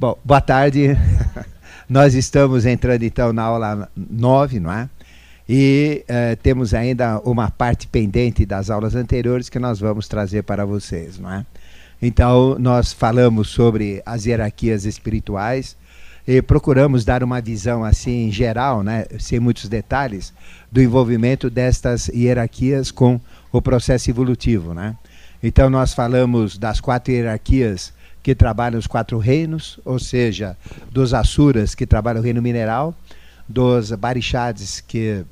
Bom, boa tarde. Nós estamos entrando então na aula 9, não é? E eh, temos ainda uma parte pendente das aulas anteriores que nós vamos trazer para vocês, não é? Então, nós falamos sobre as hierarquias espirituais e procuramos dar uma visão assim geral, né, sem muitos detalhes, do envolvimento destas hierarquias com o processo evolutivo, né? Então, nós falamos das quatro hierarquias que trabalham os quatro reinos, ou seja, dos Asuras, que trabalham o reino mineral, dos Barixades, que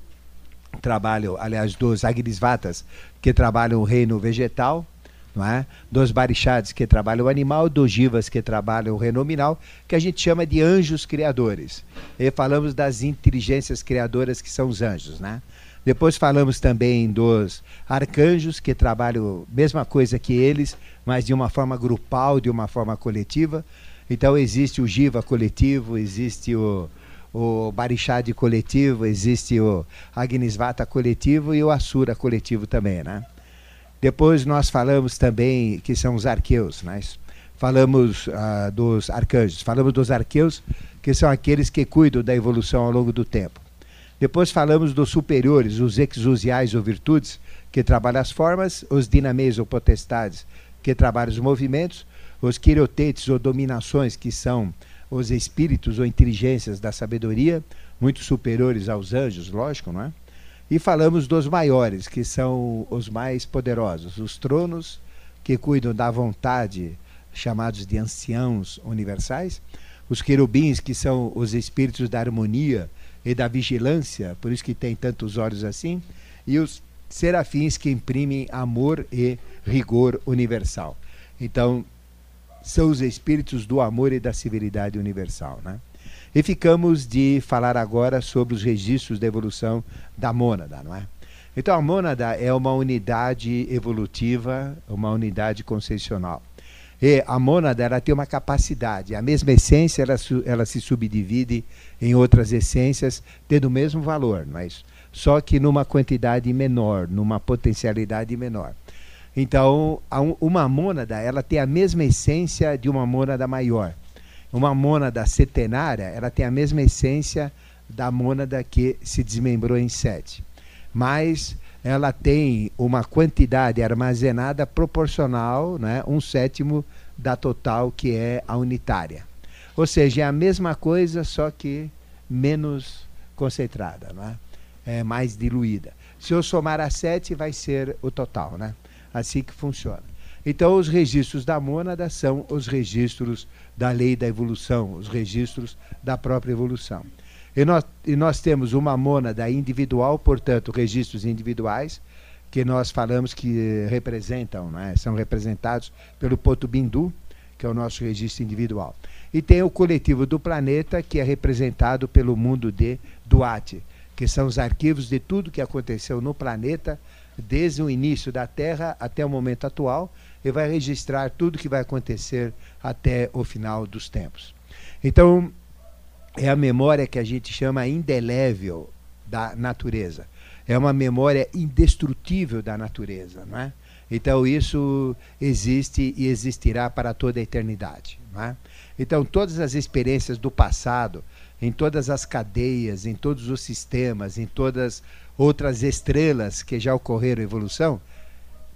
trabalham, aliás, dos Agnisvatas, que trabalham o reino vegetal, não é? dos Barixades, que trabalham o animal, dos Jivas, que trabalham o reino nominal, que a gente chama de anjos criadores. E falamos das inteligências criadoras, que são os anjos. Né? Depois falamos também dos arcanjos, que trabalham a mesma coisa que eles, mas de uma forma grupal, de uma forma coletiva. Então existe o Jiva coletivo, existe o, o Barixade coletivo, existe o Agnisvata coletivo e o Asura coletivo também, né? Depois nós falamos também que são os arqueus, né? falamos uh, dos arcanjos, falamos dos arqueus, que são aqueles que cuidam da evolução ao longo do tempo. Depois falamos dos superiores, os exusiais ou virtudes, que trabalham as formas, os dinamês ou potestades, que trabalham os movimentos, os quirotetes ou dominações, que são os espíritos ou inteligências da sabedoria, muito superiores aos anjos, lógico, não é? E falamos dos maiores, que são os mais poderosos, os tronos que cuidam da vontade, chamados de anciãos universais, os querubins, que são os espíritos da harmonia e da vigilância, por isso que tem tantos olhos assim, e os serafins que imprimem amor e rigor universal. Então, são os espíritos do amor e da civilidade universal. Né? E ficamos de falar agora sobre os registros da evolução da mônada, não é? Então a mônada é uma unidade evolutiva, uma unidade conceitual. E a mônada ela tem uma capacidade, a mesma essência ela, ela se subdivide em outras essências tendo o mesmo valor, não é? Só que numa quantidade menor, numa potencialidade menor. Então, uma mônada ela tem a mesma essência de uma mônada maior uma mônada setenária, ela tem a mesma essência da mônada que se desmembrou em sete. Mas ela tem uma quantidade armazenada proporcional, né, um sétimo da total, que é a unitária. Ou seja, é a mesma coisa, só que menos concentrada, não é? é mais diluída. Se eu somar a sete, vai ser o total, né? Assim que funciona. Então, os registros da mônada são os registros da lei da evolução, os registros da própria evolução. E nós, e nós temos uma mônada individual, portanto, registros individuais, que nós falamos que representam, né, são representados pelo Poto Bindu, que é o nosso registro individual. E tem o coletivo do planeta, que é representado pelo mundo de Duarte, que são os arquivos de tudo que aconteceu no planeta, desde o início da Terra até o momento atual, e vai registrar tudo que vai acontecer até o final dos tempos. Então, é a memória que a gente chama indelével da natureza. É uma memória indestrutível da natureza, não é? Então isso existe e existirá para toda a eternidade. Não é? Então todas as experiências do passado, em todas as cadeias, em todos os sistemas, em todas outras estrelas que já ocorreram evolução,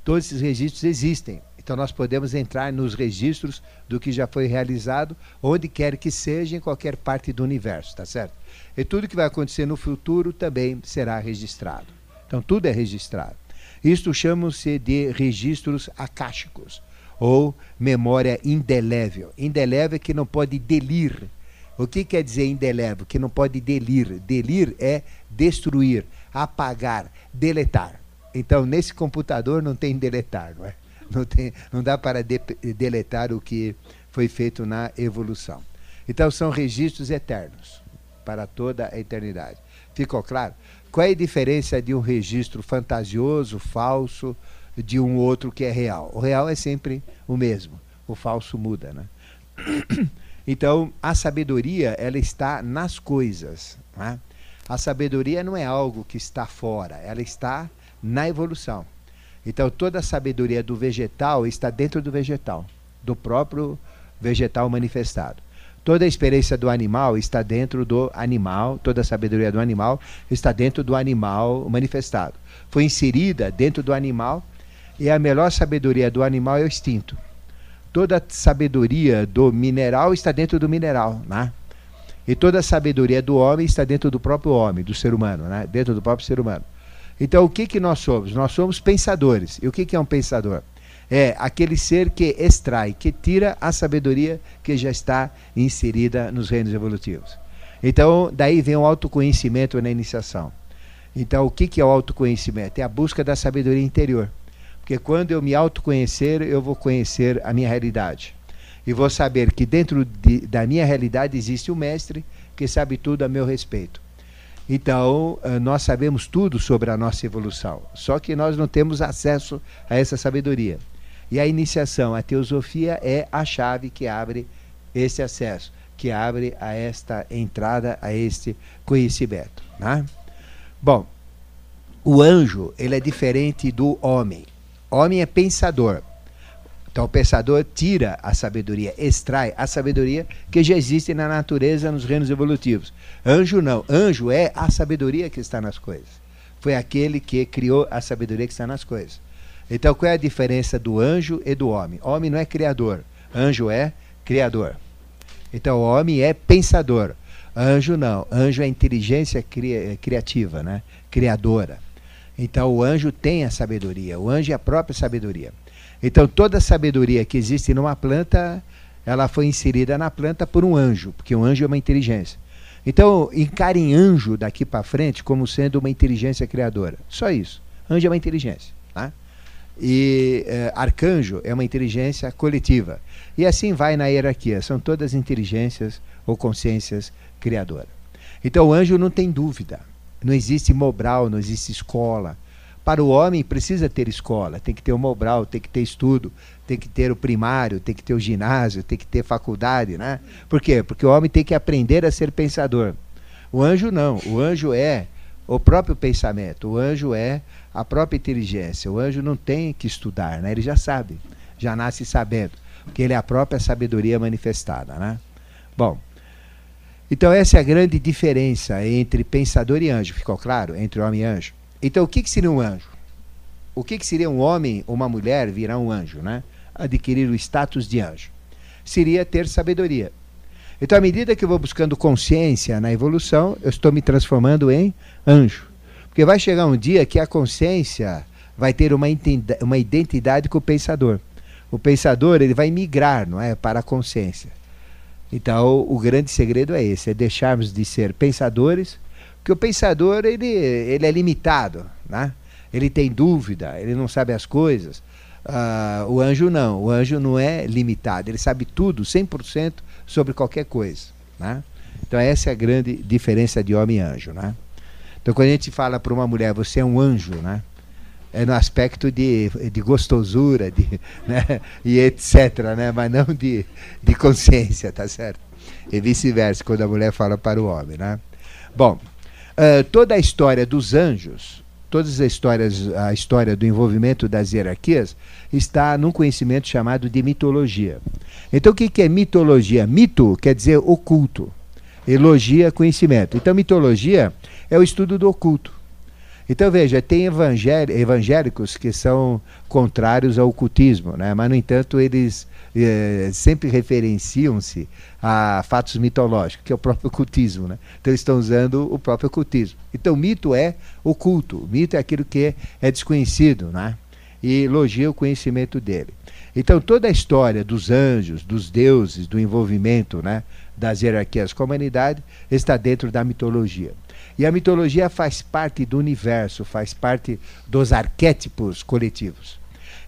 todos esses registros existem. Então nós podemos entrar nos registros do que já foi realizado, onde quer que seja, em qualquer parte do universo, tá certo? E tudo que vai acontecer no futuro também será registrado. Então tudo é registrado. Isto chama-se de registros akáshicos, ou memória indelével. Indelével é que não pode delir. O que quer dizer indelével? Que não pode delir. Delir é destruir, apagar, deletar. Então, nesse computador não tem deletar, não é? não, tem, não dá para de, deletar o que foi feito na evolução. Então são registros eternos para toda a eternidade. Ficou claro? Qual é a diferença de um registro fantasioso, falso, de um outro que é real? O real é sempre o mesmo, o falso muda, né? Então, a sabedoria, ela está nas coisas. Né? A sabedoria não é algo que está fora, ela está na evolução. Então toda a sabedoria do vegetal está dentro do vegetal, do próprio vegetal manifestado. Toda a experiência do animal está dentro do animal, toda a sabedoria do animal está dentro do animal manifestado. Foi inserida dentro do animal e a melhor sabedoria do animal é o instinto. Toda a sabedoria do mineral está dentro do mineral, né? E toda a sabedoria do homem está dentro do próprio homem, do ser humano, né? Dentro do próprio ser humano. Então, o que que nós somos? Nós somos pensadores. E o que que é um pensador? é aquele ser que extrai, que tira a sabedoria que já está inserida nos reinos evolutivos. Então, daí vem o autoconhecimento na iniciação. Então, o que, que é o autoconhecimento? É a busca da sabedoria interior. Porque quando eu me autoconhecer, eu vou conhecer a minha realidade. E vou saber que dentro de, da minha realidade existe um mestre que sabe tudo a meu respeito. Então, eh, nós sabemos tudo sobre a nossa evolução, só que nós não temos acesso a essa sabedoria. E a iniciação, a teosofia é a chave que abre esse acesso, que abre a esta entrada, a este conhecimento. Né? Bom, o anjo ele é diferente do homem. Homem é pensador. Então o pensador tira a sabedoria, extrai a sabedoria que já existe na natureza nos reinos evolutivos. Anjo não. Anjo é a sabedoria que está nas coisas. Foi aquele que criou a sabedoria que está nas coisas. Então, qual é a diferença do anjo e do homem? Homem não é criador, anjo é criador. Então, o homem é pensador, anjo não. Anjo é inteligência cri criativa, né? criadora. Então, o anjo tem a sabedoria, o anjo é a própria sabedoria. Então, toda a sabedoria que existe numa planta, ela foi inserida na planta por um anjo, porque um anjo é uma inteligência. Então, encarem anjo daqui para frente como sendo uma inteligência criadora. Só isso. Anjo é uma inteligência. Tá? E eh, arcanjo é uma inteligência coletiva. E assim vai na hierarquia, são todas inteligências ou consciências criadoras. Então o anjo não tem dúvida. Não existe Mobral, não existe escola. Para o homem precisa ter escola, tem que ter o Mobral, tem que ter estudo, tem que ter o primário, tem que ter o ginásio, tem que ter faculdade, né? Por quê? Porque o homem tem que aprender a ser pensador. O anjo não, o anjo é o próprio pensamento, o anjo é a própria inteligência. O anjo não tem que estudar, né? ele já sabe, já nasce sabendo, porque ele é a própria sabedoria manifestada. Né? Bom, então essa é a grande diferença entre pensador e anjo, ficou claro? Entre homem e anjo. Então o que, que seria um anjo? O que, que seria um homem ou uma mulher virar um anjo, né? Adquirir o status de anjo. Seria ter sabedoria. Então, à medida que eu vou buscando consciência na evolução, eu estou me transformando em anjo. Porque vai chegar um dia que a consciência vai ter uma, uma identidade com o pensador. O pensador ele vai migrar não é, para a consciência. Então, o grande segredo é esse, é deixarmos de ser pensadores, porque o pensador ele, ele é limitado, né? ele tem dúvida, ele não sabe as coisas. Uh, o anjo não, o anjo não é limitado, ele sabe tudo, 100% sobre qualquer coisa. Né? Então, essa é a grande diferença de homem e anjo. Né? Então, quando a gente fala para uma mulher, você é um anjo, né? É no aspecto de, de gostosura de, né? e etc., né? mas não de, de consciência, tá certo? E vice-versa, quando a mulher fala para o homem. Né? Bom, uh, toda a história dos anjos, todas as histórias, a história do envolvimento das hierarquias, está num conhecimento chamado de mitologia. Então, o que, que é mitologia? Mito quer dizer oculto, elogia conhecimento. Então, mitologia é o estudo do oculto. Então veja, tem evangélicos que são contrários ao ocultismo, né? mas no entanto eles eh, sempre referenciam-se a fatos mitológicos, que é o próprio ocultismo. Né? Então eles estão usando o próprio ocultismo. Então mito é oculto, mito é aquilo que é desconhecido né? e elogia o conhecimento dele. Então toda a história dos anjos, dos deuses, do envolvimento né, das hierarquias com a humanidade está dentro da mitologia. E a mitologia faz parte do universo, faz parte dos arquétipos coletivos.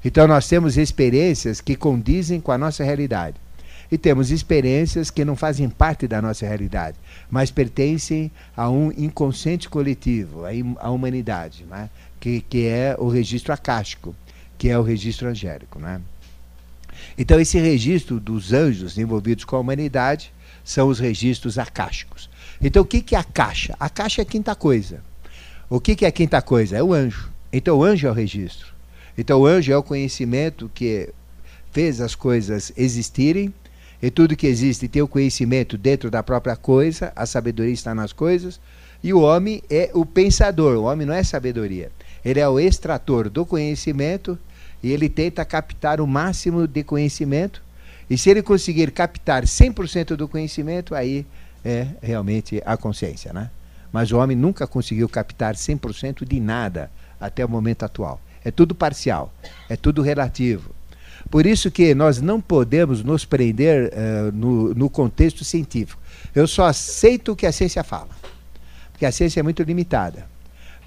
Então nós temos experiências que condizem com a nossa realidade. E temos experiências que não fazem parte da nossa realidade, mas pertencem a um inconsciente coletivo, à humanidade, né? que, que é o registro acástico, que é o registro angélico. Né? Então, esse registro dos anjos envolvidos com a humanidade são os registros acásticos. Então o que, é a caixa? A caixa é a quinta coisa. O que é a quinta coisa? É o anjo. Então o anjo é o registro. Então o anjo é o conhecimento que fez as coisas existirem E tudo que existe tem o conhecimento dentro da própria coisa, a sabedoria está nas coisas, e o homem é o pensador, o homem não é sabedoria. Ele é o extrator do conhecimento e ele tenta captar o máximo de conhecimento. E se ele conseguir captar 100% do conhecimento, aí é realmente a consciência, né? Mas o homem nunca conseguiu captar 100% de nada até o momento atual. É tudo parcial, é tudo relativo. Por isso que nós não podemos nos prender uh, no, no contexto científico. Eu só aceito o que a ciência fala, porque a ciência é muito limitada.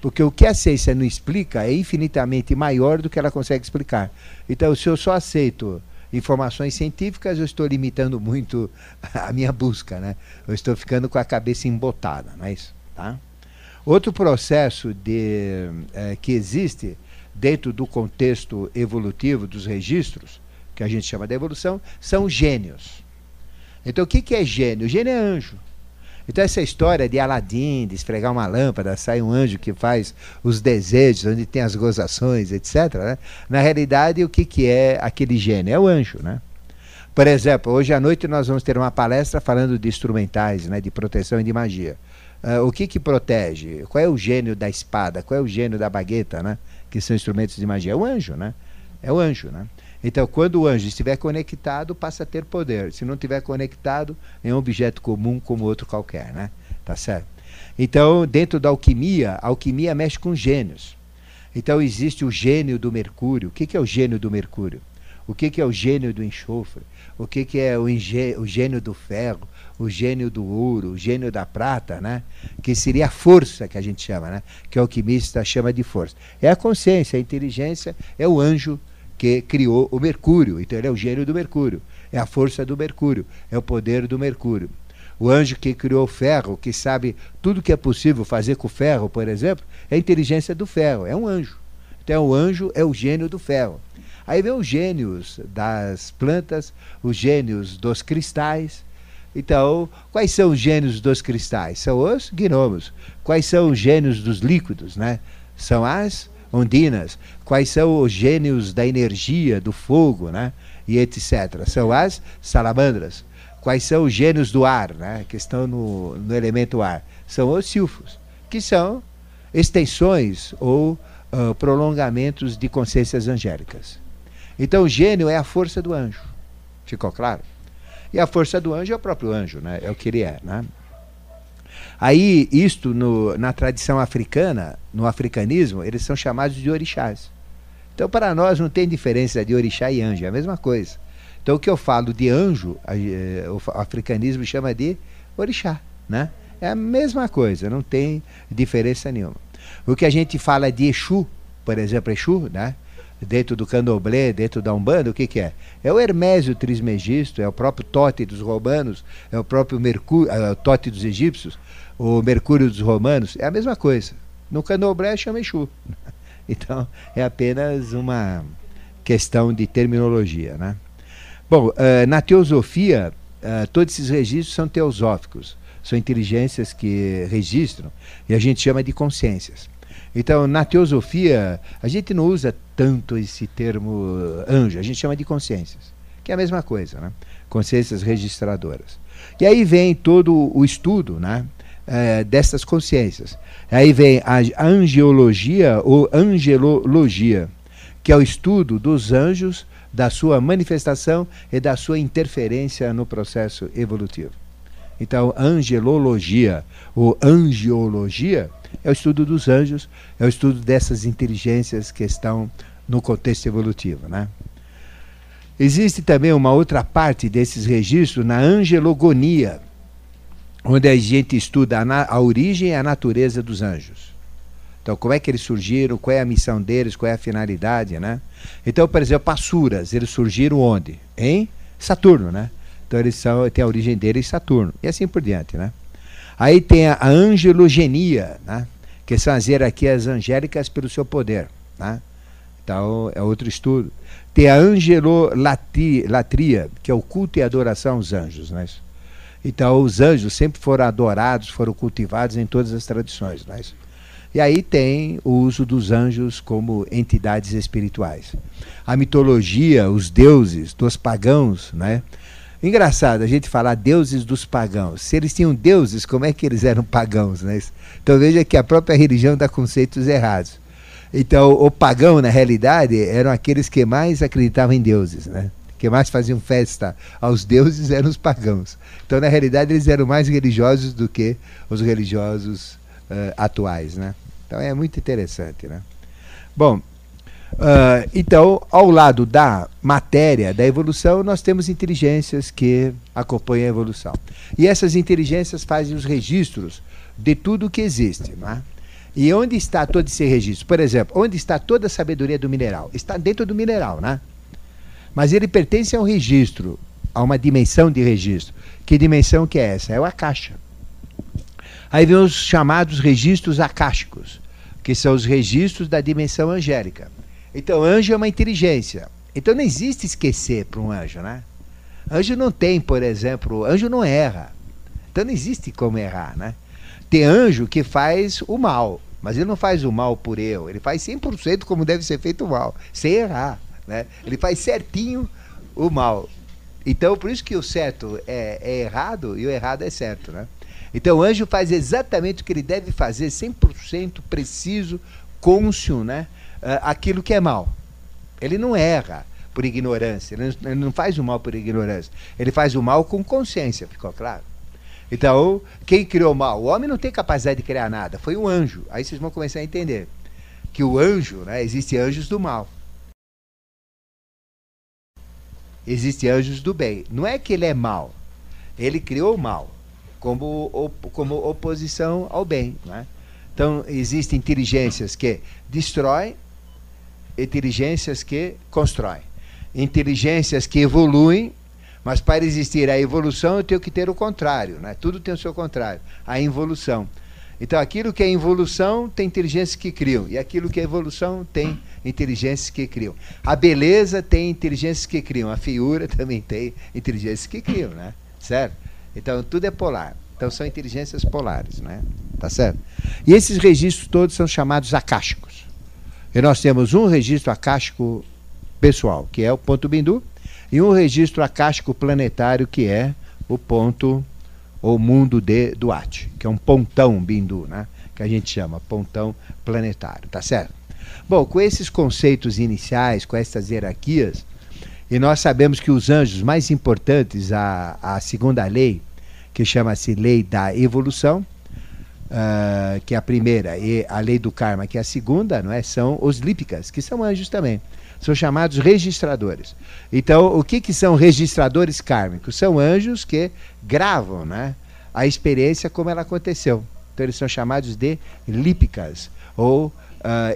Porque o que a ciência não explica é infinitamente maior do que ela consegue explicar. Então, se eu só aceito informações científicas, eu estou limitando muito a minha busca, né? Eu estou ficando com a cabeça embotada, não é isso? Tá? Outro processo de, é, que existe dentro do contexto evolutivo dos registros, que a gente chama de evolução, são gênios. Então, o que, é gênio? Gênio é anjo. Então, essa história de Aladim, de esfregar uma lâmpada, sai um anjo que faz os desejos, onde tem as gozações, etc. Né? Na realidade, o que, que é aquele gênio? É o anjo. Né? Por exemplo, hoje à noite nós vamos ter uma palestra falando de instrumentais, né, de proteção e de magia. Uh, o que, que protege? Qual é o gênio da espada? Qual é o gênio da bagueta? Né? Que são instrumentos de magia. É o anjo, né? É o anjo, né? Então, quando o anjo estiver conectado, passa a ter poder. Se não estiver conectado, é um objeto comum como outro qualquer, né? Tá certo? Então, dentro da alquimia, a alquimia mexe com gênios. Então, existe o gênio do Mercúrio. O que, é o gênio do Mercúrio? O que, é o gênio do enxofre? O que, é o gênio do ferro? O gênio do ouro? O gênio da prata, né? Que seria a força que a gente chama, né? Que o alquimista chama de força. É a consciência, a inteligência, é o anjo que criou o Mercúrio. Então ele é o gênio do Mercúrio. É a força do Mercúrio. É o poder do Mercúrio. O anjo que criou o ferro, que sabe tudo que é possível fazer com o ferro, por exemplo, é a inteligência do ferro. É um anjo. Então o anjo é o gênio do ferro. Aí vem os gênios das plantas, os gênios dos cristais. Então, quais são os gênios dos cristais? São os gnomos. Quais são os gênios dos líquidos? Né? São as ondinas. Quais são os gênios da energia, do fogo, né? e etc. São as salamandras. Quais são os gênios do ar, né? que estão no, no elemento ar? São os silfos, que são extensões ou uh, prolongamentos de consciências angélicas. Então o gênio é a força do anjo. Ficou claro? E a força do anjo é o próprio anjo, né? É o que ele é, né? Aí, isto no, na tradição africana, no africanismo, eles são chamados de orixás. Então, para nós não tem diferença de orixá e anjo, é a mesma coisa. Então, o que eu falo de anjo, eh, o africanismo chama de orixá, né? É a mesma coisa, não tem diferença nenhuma. O que a gente fala de Exu, por exemplo, Exu, né? Dentro do candomblé, dentro da Umbanda, o que, que é? É o Hermésio Trismegisto, é o próprio Tote dos romanos, é o próprio Mercúrio, é Tote dos egípcios, o Mercúrio dos romanos, é a mesma coisa. No candomblé chama Exu. Então, é apenas uma questão de terminologia, né? Bom, uh, na teosofia, uh, todos esses registros são teosóficos, são inteligências que registram, e a gente chama de consciências. Então, na teosofia, a gente não usa tanto esse termo anjo, a gente chama de consciências, que é a mesma coisa, né? consciências registradoras. E aí vem todo o estudo né? É, dessas consciências. Aí vem a angiologia ou angelologia, que é o estudo dos anjos, da sua manifestação e da sua interferência no processo evolutivo. Então, angelologia ou angiologia é o estudo dos anjos, é o estudo dessas inteligências que estão no contexto evolutivo. Né? Existe também uma outra parte desses registros na angelogonia, onde a gente estuda a, a origem e a natureza dos anjos. Então, como é que eles surgiram, qual é a missão deles, qual é a finalidade, né? Então, por exemplo, Passuras, eles surgiram onde? Em Saturno, né? Então, eles são, a origem deles em Saturno, e assim por diante, né? Aí tem a angelogenia, né? que são as hierarquias angélicas pelo seu poder. Né? Então, é outro estudo. Tem a angelolatria, que é o culto e adoração aos anjos. Né? Então, os anjos sempre foram adorados, foram cultivados em todas as tradições. Né? E aí tem o uso dos anjos como entidades espirituais. A mitologia, os deuses dos pagãos, né? Engraçado a gente falar deuses dos pagãos. Se eles tinham deuses, como é que eles eram pagãos? Né? Então veja que a própria religião dá conceitos errados. Então, o pagão, na realidade, eram aqueles que mais acreditavam em deuses, né? que mais faziam festa aos deuses eram os pagãos. Então, na realidade, eles eram mais religiosos do que os religiosos uh, atuais. Né? Então, é muito interessante. Né? Bom, Uh, então, ao lado da matéria, da evolução, nós temos inteligências que acompanham a evolução. E essas inteligências fazem os registros de tudo que existe. É? E onde está todo esse registro? Por exemplo, onde está toda a sabedoria do mineral? Está dentro do mineral, né? Mas ele pertence a um registro, a uma dimensão de registro. Que dimensão que é essa? É o caixa. Aí vem os chamados registros acásticos, que são os registros da dimensão angélica. Então, anjo é uma inteligência. Então, não existe esquecer para um anjo, né? Anjo não tem, por exemplo, anjo não erra. Então, não existe como errar, né? Tem anjo que faz o mal, mas ele não faz o mal por eu, ele faz 100% como deve ser feito o mal, sem errar, né? Ele faz certinho o mal. Então, por isso que o certo é, é errado e o errado é certo, né? Então, o anjo faz exatamente o que ele deve fazer, 100% preciso, cônscio, né? Uh, aquilo que é mal. Ele não erra por ignorância, ele não, ele não faz o mal por ignorância. Ele faz o mal com consciência, ficou claro? Então, quem criou o mal? O homem não tem capacidade de criar nada, foi o anjo. Aí vocês vão começar a entender que o anjo, né, existem anjos do mal. Existem anjos do bem. Não é que ele é mal, ele criou o mal como, como oposição ao bem. Né? Então, existem inteligências que destroem inteligências que constroem, inteligências que evoluem, mas para existir a evolução eu tenho que ter o contrário, né? tudo tem o seu contrário, a involução. Então, aquilo que é involução tem inteligências que criam, e aquilo que é evolução tem inteligências que criam. A beleza tem inteligências que criam, a feiura também tem inteligências que criam, né? Certo? Então, tudo é polar. Então, são inteligências polares, né? Tá certo? E esses registros todos são chamados acásticos. E nós temos um registro acástico pessoal, que é o ponto Bindu, e um registro acástico planetário, que é o ponto ou mundo de Duarte, que é um pontão Bindu, né? que a gente chama pontão planetário, tá certo? Bom, com esses conceitos iniciais, com essas hierarquias, e nós sabemos que os anjos mais importantes, a, a segunda lei, que chama-se lei da evolução, uh, que é a primeira, e a lei do karma, que é a segunda, não é? são os lípicas, que são anjos também. São chamados registradores. Então, o que, que são registradores kármicos? São anjos que gravam né, a experiência como ela aconteceu. Então, eles são chamados de lípicas, ou uh,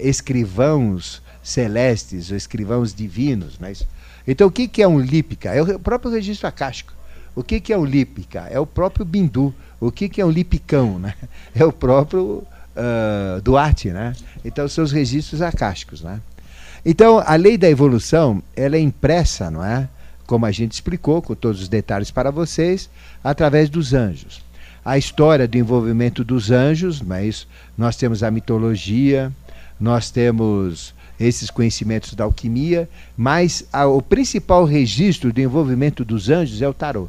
escrivãos celestes, ou escrivãos divinos. Né? Então, o que, que é um lípica? É o próprio registro acástico. O que, que é o lípica? É o próprio bindu, o que, que é um lipicão? Né? É o próprio uh, Duarte. Né? Então, são os registros acásticos. Né? Então, a lei da evolução ela é impressa, não é? como a gente explicou, com todos os detalhes para vocês, através dos anjos. A história do envolvimento dos anjos, mas nós temos a mitologia, nós temos esses conhecimentos da alquimia, mas a, o principal registro do envolvimento dos anjos é o tarô.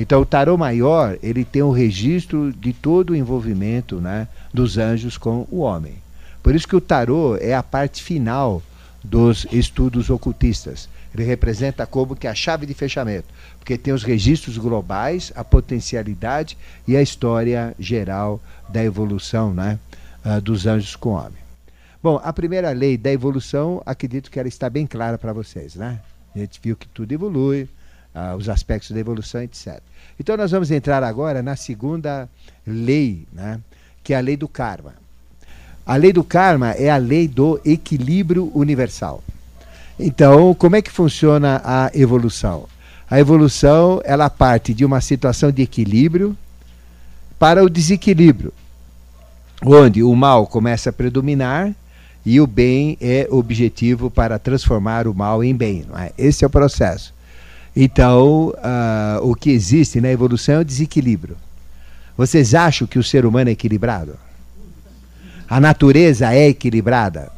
Então o tarô maior, ele tem o registro de todo o envolvimento né, dos anjos com o homem. Por isso que o tarô é a parte final dos estudos ocultistas. Ele representa como que a chave de fechamento, porque tem os registros globais, a potencialidade e a história geral da evolução né, uh, dos anjos com o homem. Bom, a primeira lei da evolução, acredito que ela está bem clara para vocês, né? A gente viu que tudo evolui, uh, os aspectos da evolução, etc. Então nós vamos entrar agora na segunda lei, né, que é a lei do karma. A lei do karma é a lei do equilíbrio universal. Então, como é que funciona a evolução? A evolução, ela parte de uma situação de equilíbrio para o desequilíbrio, onde o mal começa a predominar e o bem é objetivo para transformar o mal em bem. É? Esse é o processo. Então, uh, o que existe na evolução é o desequilíbrio. Vocês acham que o ser humano é equilibrado? A natureza é equilibrada?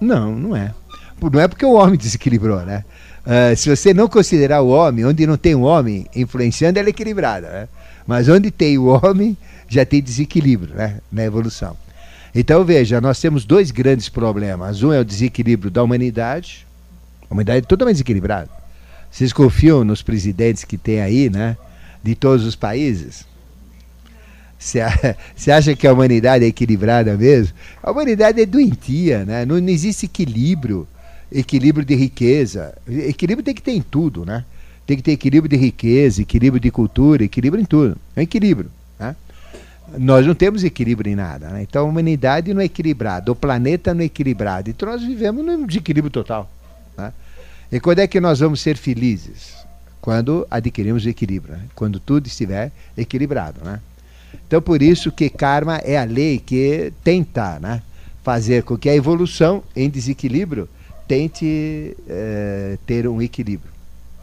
Não, não é. Não é porque o homem desequilibrou, né? Uh, se você não considerar o homem, onde não tem o homem influenciando, ela é equilibrada. Né? Mas onde tem o homem, já tem desequilíbrio né? na evolução. Então, veja, nós temos dois grandes problemas. Um é o desequilíbrio da humanidade. A humanidade é totalmente desequilibrada. Vocês confiam nos presidentes que tem aí, né? De todos os países? Você acha que a humanidade é equilibrada mesmo? A humanidade é doentia, né? Não, não, existe equilíbrio, equilíbrio de riqueza. Equilíbrio tem que ter em tudo, né? Tem que ter equilíbrio de riqueza, equilíbrio de cultura, equilíbrio em tudo. É um equilíbrio, né? Nós não temos equilíbrio em nada, né? Então a humanidade não é equilibrada, o planeta não é equilibrado. Então nós vivemos num desequilíbrio total, né? E quando é que nós vamos ser felizes? Quando adquirimos equilíbrio, né? quando tudo estiver equilibrado, né? Então, por isso que karma é a lei que tenta né, fazer com que a evolução em desequilíbrio tente é, ter um equilíbrio.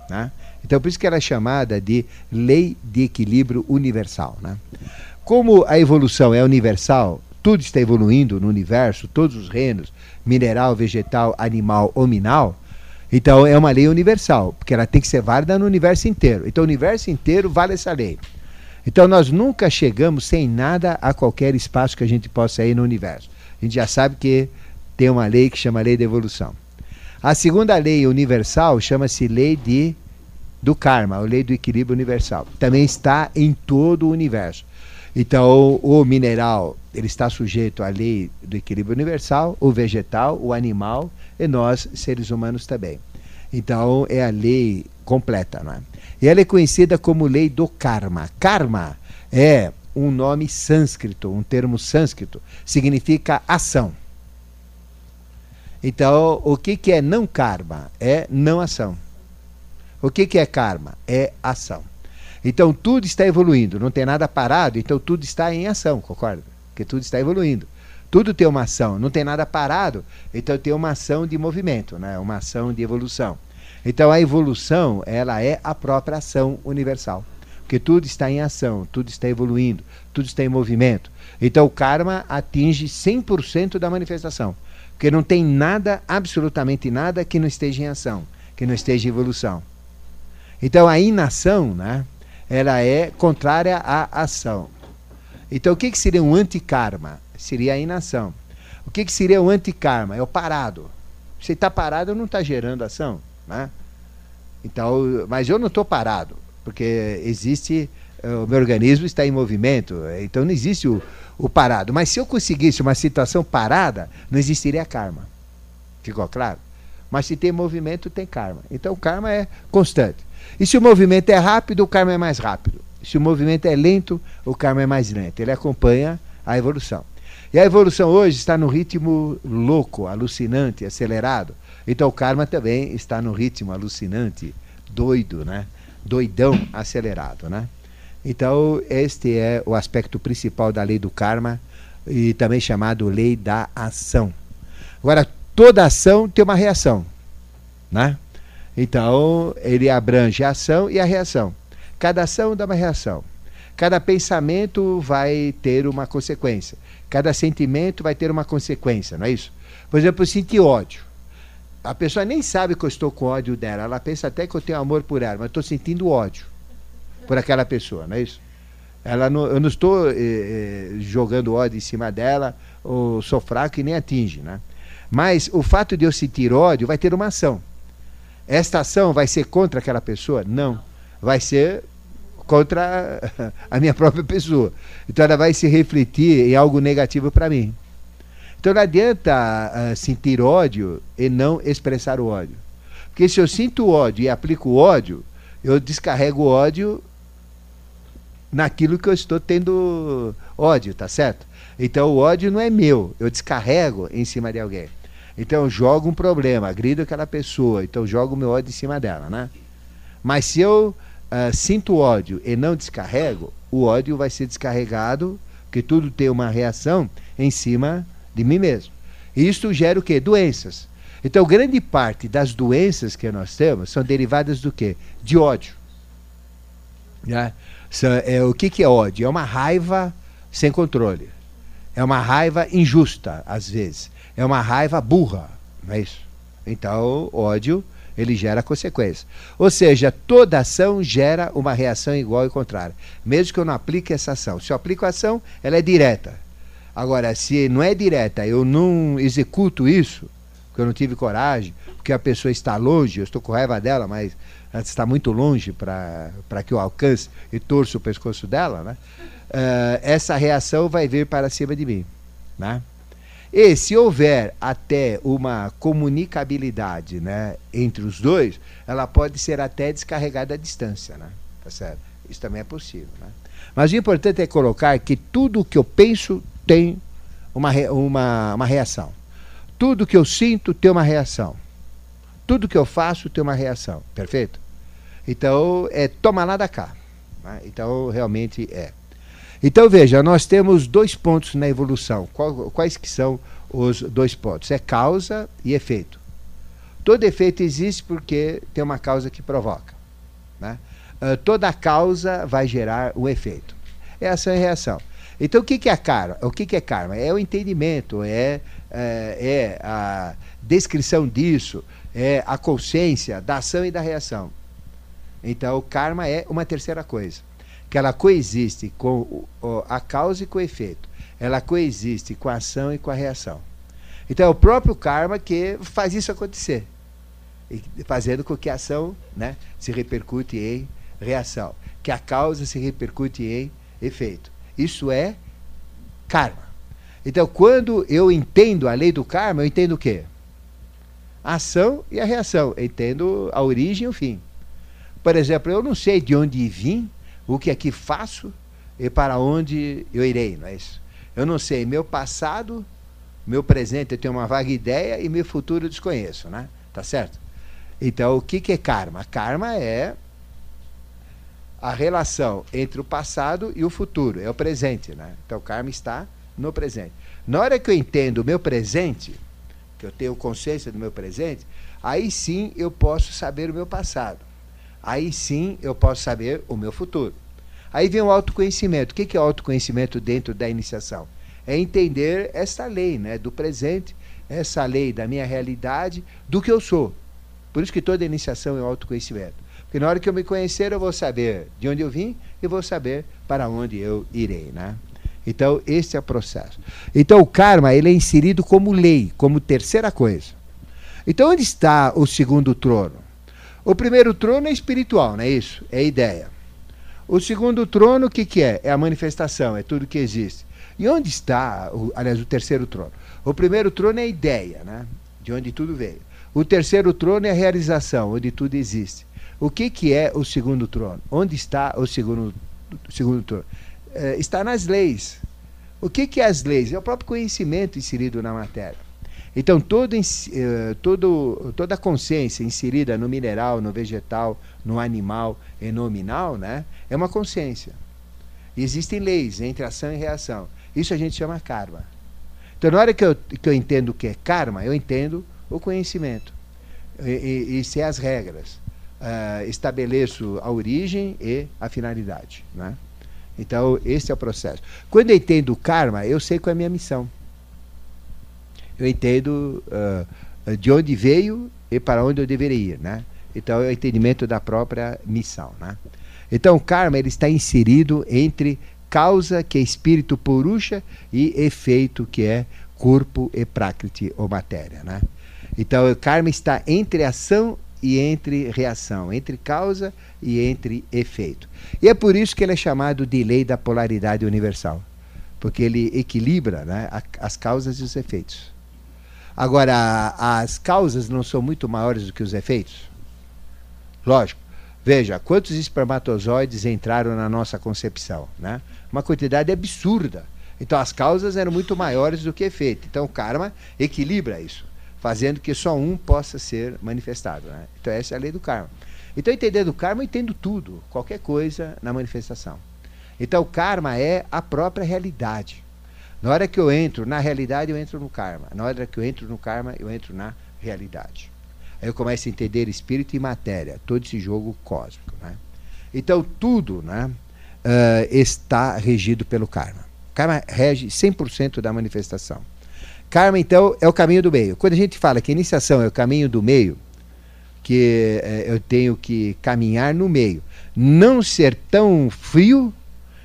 Né? Então, por isso que ela é chamada de lei de equilíbrio universal. Né? Como a evolução é universal, tudo está evoluindo no universo, todos os reinos, mineral, vegetal, animal, hominal, então é uma lei universal, porque ela tem que ser válida no universo inteiro. Então o universo inteiro vale essa lei. Então nós nunca chegamos sem nada a qualquer espaço que a gente possa ir no universo. A gente já sabe que tem uma lei que chama lei da evolução. A segunda lei universal chama-se lei de, do karma, a lei do equilíbrio universal. Também está em todo o universo. Então, o mineral ele está sujeito à lei do equilíbrio universal, o vegetal, o animal e nós, seres humanos, também. Então, é a lei completa. Não é? E ela é conhecida como lei do karma. Karma é um nome sânscrito, um termo sânscrito, significa ação. Então, o que, que é não karma? É não ação. O que, que é karma? É ação. Então, tudo está evoluindo, não tem nada parado, então tudo está em ação, concorda? Porque tudo está evoluindo. Tudo tem uma ação, não tem nada parado, então tem uma ação de movimento, né? uma ação de evolução. Então a evolução, ela é a própria ação universal. Porque tudo está em ação, tudo está evoluindo, tudo está em movimento. Então o karma atinge 100% da manifestação. Porque não tem nada, absolutamente nada, que não esteja em ação, que não esteja em evolução. Então a inação, né, ela é contrária à ação. Então o que, que seria um antikarma? Seria a inação. O que, que seria o antikarma? É o parado. Você está parado, não está gerando ação. Né? Então, mas eu não estou parado, porque existe, eh, o meu organismo está em movimento, então não existe o, o parado. Mas se eu conseguisse uma situação parada, não existiria karma. Ficou claro? Mas se tem movimento, tem karma. Então o karma é constante. E se o movimento é rápido, o karma é mais rápido. Se o movimento é lento, o karma é mais lento. Ele acompanha a evolução. E a evolução hoje está no ritmo louco, alucinante, acelerado. Então o karma também está no ritmo alucinante, doido, né? Doidão acelerado, né? Então este é o aspecto principal da lei do karma e também chamado lei da ação. Agora toda ação tem uma reação, né? Então ele abrange a ação e a reação. Cada ação dá uma reação. Cada pensamento vai ter uma consequência. Cada sentimento vai ter uma consequência, não é isso? Por exemplo, eu senti ódio a pessoa nem sabe que eu estou com ódio dela. Ela pensa até que eu tenho amor por ela, mas estou sentindo ódio por aquela pessoa, não é isso? Ela não, eu não estou eh, eh, jogando ódio em cima dela, ou sou fraco e nem atinge, né? Mas o fato de eu sentir ódio vai ter uma ação. Esta ação vai ser contra aquela pessoa? Não. Vai ser contra a minha própria pessoa. Então ela vai se refletir em algo negativo para mim. Então não adianta uh, sentir ódio e não expressar o ódio. Porque se eu sinto ódio e aplico ódio, eu descarrego o ódio naquilo que eu estou tendo ódio, tá certo? Então o ódio não é meu, eu descarrego em cima de alguém. Então eu jogo um problema, agrido aquela pessoa, então eu jogo meu ódio em cima dela, né? Mas se eu uh, sinto ódio e não descarrego, o ódio vai ser descarregado, porque tudo tem uma reação em cima de mim mesmo. E isso gera o quê? Doenças. Então, grande parte das doenças que nós temos são derivadas do quê? De ódio. Né? É, o que, que é ódio? É uma raiva sem controle. É uma raiva injusta, às vezes. É uma raiva burra, não é isso? Então, ódio ele gera consequência. Ou seja, toda ação gera uma reação igual e contrária, mesmo que eu não aplique essa ação. Se eu aplico a ação, ela é direta. Agora, se não é direta, eu não executo isso, porque eu não tive coragem, porque a pessoa está longe, eu estou com raiva dela, mas ela está muito longe para que eu alcance e torço o pescoço dela, né? Uh, essa reação vai vir para cima de mim. Né? E se houver até uma comunicabilidade né, entre os dois, ela pode ser até descarregada à distância. Né? Tá certo? Isso também é possível. Né? Mas o importante é colocar que tudo o que eu penso tem uma, uma, uma reação. Tudo que eu sinto tem uma reação. Tudo que eu faço tem uma reação. Perfeito? Então, é toma lá da cá. Né? Então, realmente é. Então veja, nós temos dois pontos na evolução. Quais que são os dois pontos? É causa e efeito. Todo efeito existe porque tem uma causa que provoca. Né? Uh, toda causa vai gerar um efeito. É ação e reação. Então o que, que é karma? O que, que é karma? É o entendimento, é, é, é a descrição disso, é a consciência da ação e da reação. Então o karma é uma terceira coisa que ela coexiste com a causa e com o efeito. Ela coexiste com a ação e com a reação. Então é o próprio karma que faz isso acontecer, fazendo com que a ação né, se repercute em reação, que a causa se repercute em efeito. Isso é karma. Então, quando eu entendo a lei do karma, eu entendo o quê? A ação e a reação. Eu entendo a origem e o fim. Por exemplo, eu não sei de onde vim, o que aqui faço e para onde eu irei, não é isso? Eu não sei, meu passado, meu presente eu tenho uma vaga ideia e meu futuro eu desconheço, né? Tá certo? Então, o que, que é karma? Karma é a relação entre o passado e o futuro, é o presente, né? Então, karma está no presente. Na hora que eu entendo o meu presente, que eu tenho consciência do meu presente, aí sim eu posso saber o meu passado aí sim eu posso saber o meu futuro. Aí vem o autoconhecimento. O que é autoconhecimento dentro da iniciação? É entender essa lei né, do presente, essa lei da minha realidade, do que eu sou. Por isso que toda iniciação é o autoconhecimento. Porque na hora que eu me conhecer, eu vou saber de onde eu vim e vou saber para onde eu irei. Né? Então, esse é o processo. Então, o karma ele é inserido como lei, como terceira coisa. Então, onde está o segundo trono? O primeiro trono é espiritual, não é isso? É a ideia. O segundo trono, o que, que é? É a manifestação, é tudo que existe. E onde está, o, aliás, o terceiro trono? O primeiro trono é a ideia, né? de onde tudo veio. O terceiro trono é a realização, onde tudo existe. O que, que é o segundo trono? Onde está o segundo, segundo trono? É, está nas leis. O que, que é as leis? É o próprio conhecimento inserido na matéria. Então, todo, eh, todo, toda a consciência inserida no mineral, no vegetal, no animal e no nominal, né, é uma consciência. Existem leis entre ação e reação. Isso a gente chama karma. Então, na hora que eu, que eu entendo o que é karma, eu entendo o conhecimento. E, e, e as regras. Uh, estabeleço a origem e a finalidade. Né? Então, esse é o processo. Quando eu entendo o karma, eu sei qual é a minha missão eu entendo uh, de onde veio e para onde eu deveria ir, né? Então é o entendimento da própria missão, né? Então o karma ele está inserido entre causa que é espírito purusha e efeito que é corpo e prakriti ou matéria, né? Então o karma está entre ação e entre reação, entre causa e entre efeito. E é por isso que ele é chamado de lei da polaridade universal, porque ele equilibra né, as causas e os efeitos. Agora, as causas não são muito maiores do que os efeitos? Lógico. Veja, quantos espermatozoides entraram na nossa concepção? Né? Uma quantidade absurda. Então, as causas eram muito maiores do que efeito. Então, o karma equilibra isso, fazendo que só um possa ser manifestado. Né? Então, essa é a lei do karma. Então, entendendo o karma, eu entendo tudo, qualquer coisa na manifestação. Então, o karma é a própria realidade. Na hora que eu entro na realidade, eu entro no karma. Na hora que eu entro no karma, eu entro na realidade. Aí eu começo a entender espírito e matéria, todo esse jogo cósmico. Né? Então, tudo né, uh, está regido pelo karma. Karma rege 100% da manifestação. Karma, então, é o caminho do meio. Quando a gente fala que iniciação é o caminho do meio, que é, eu tenho que caminhar no meio. Não ser tão frio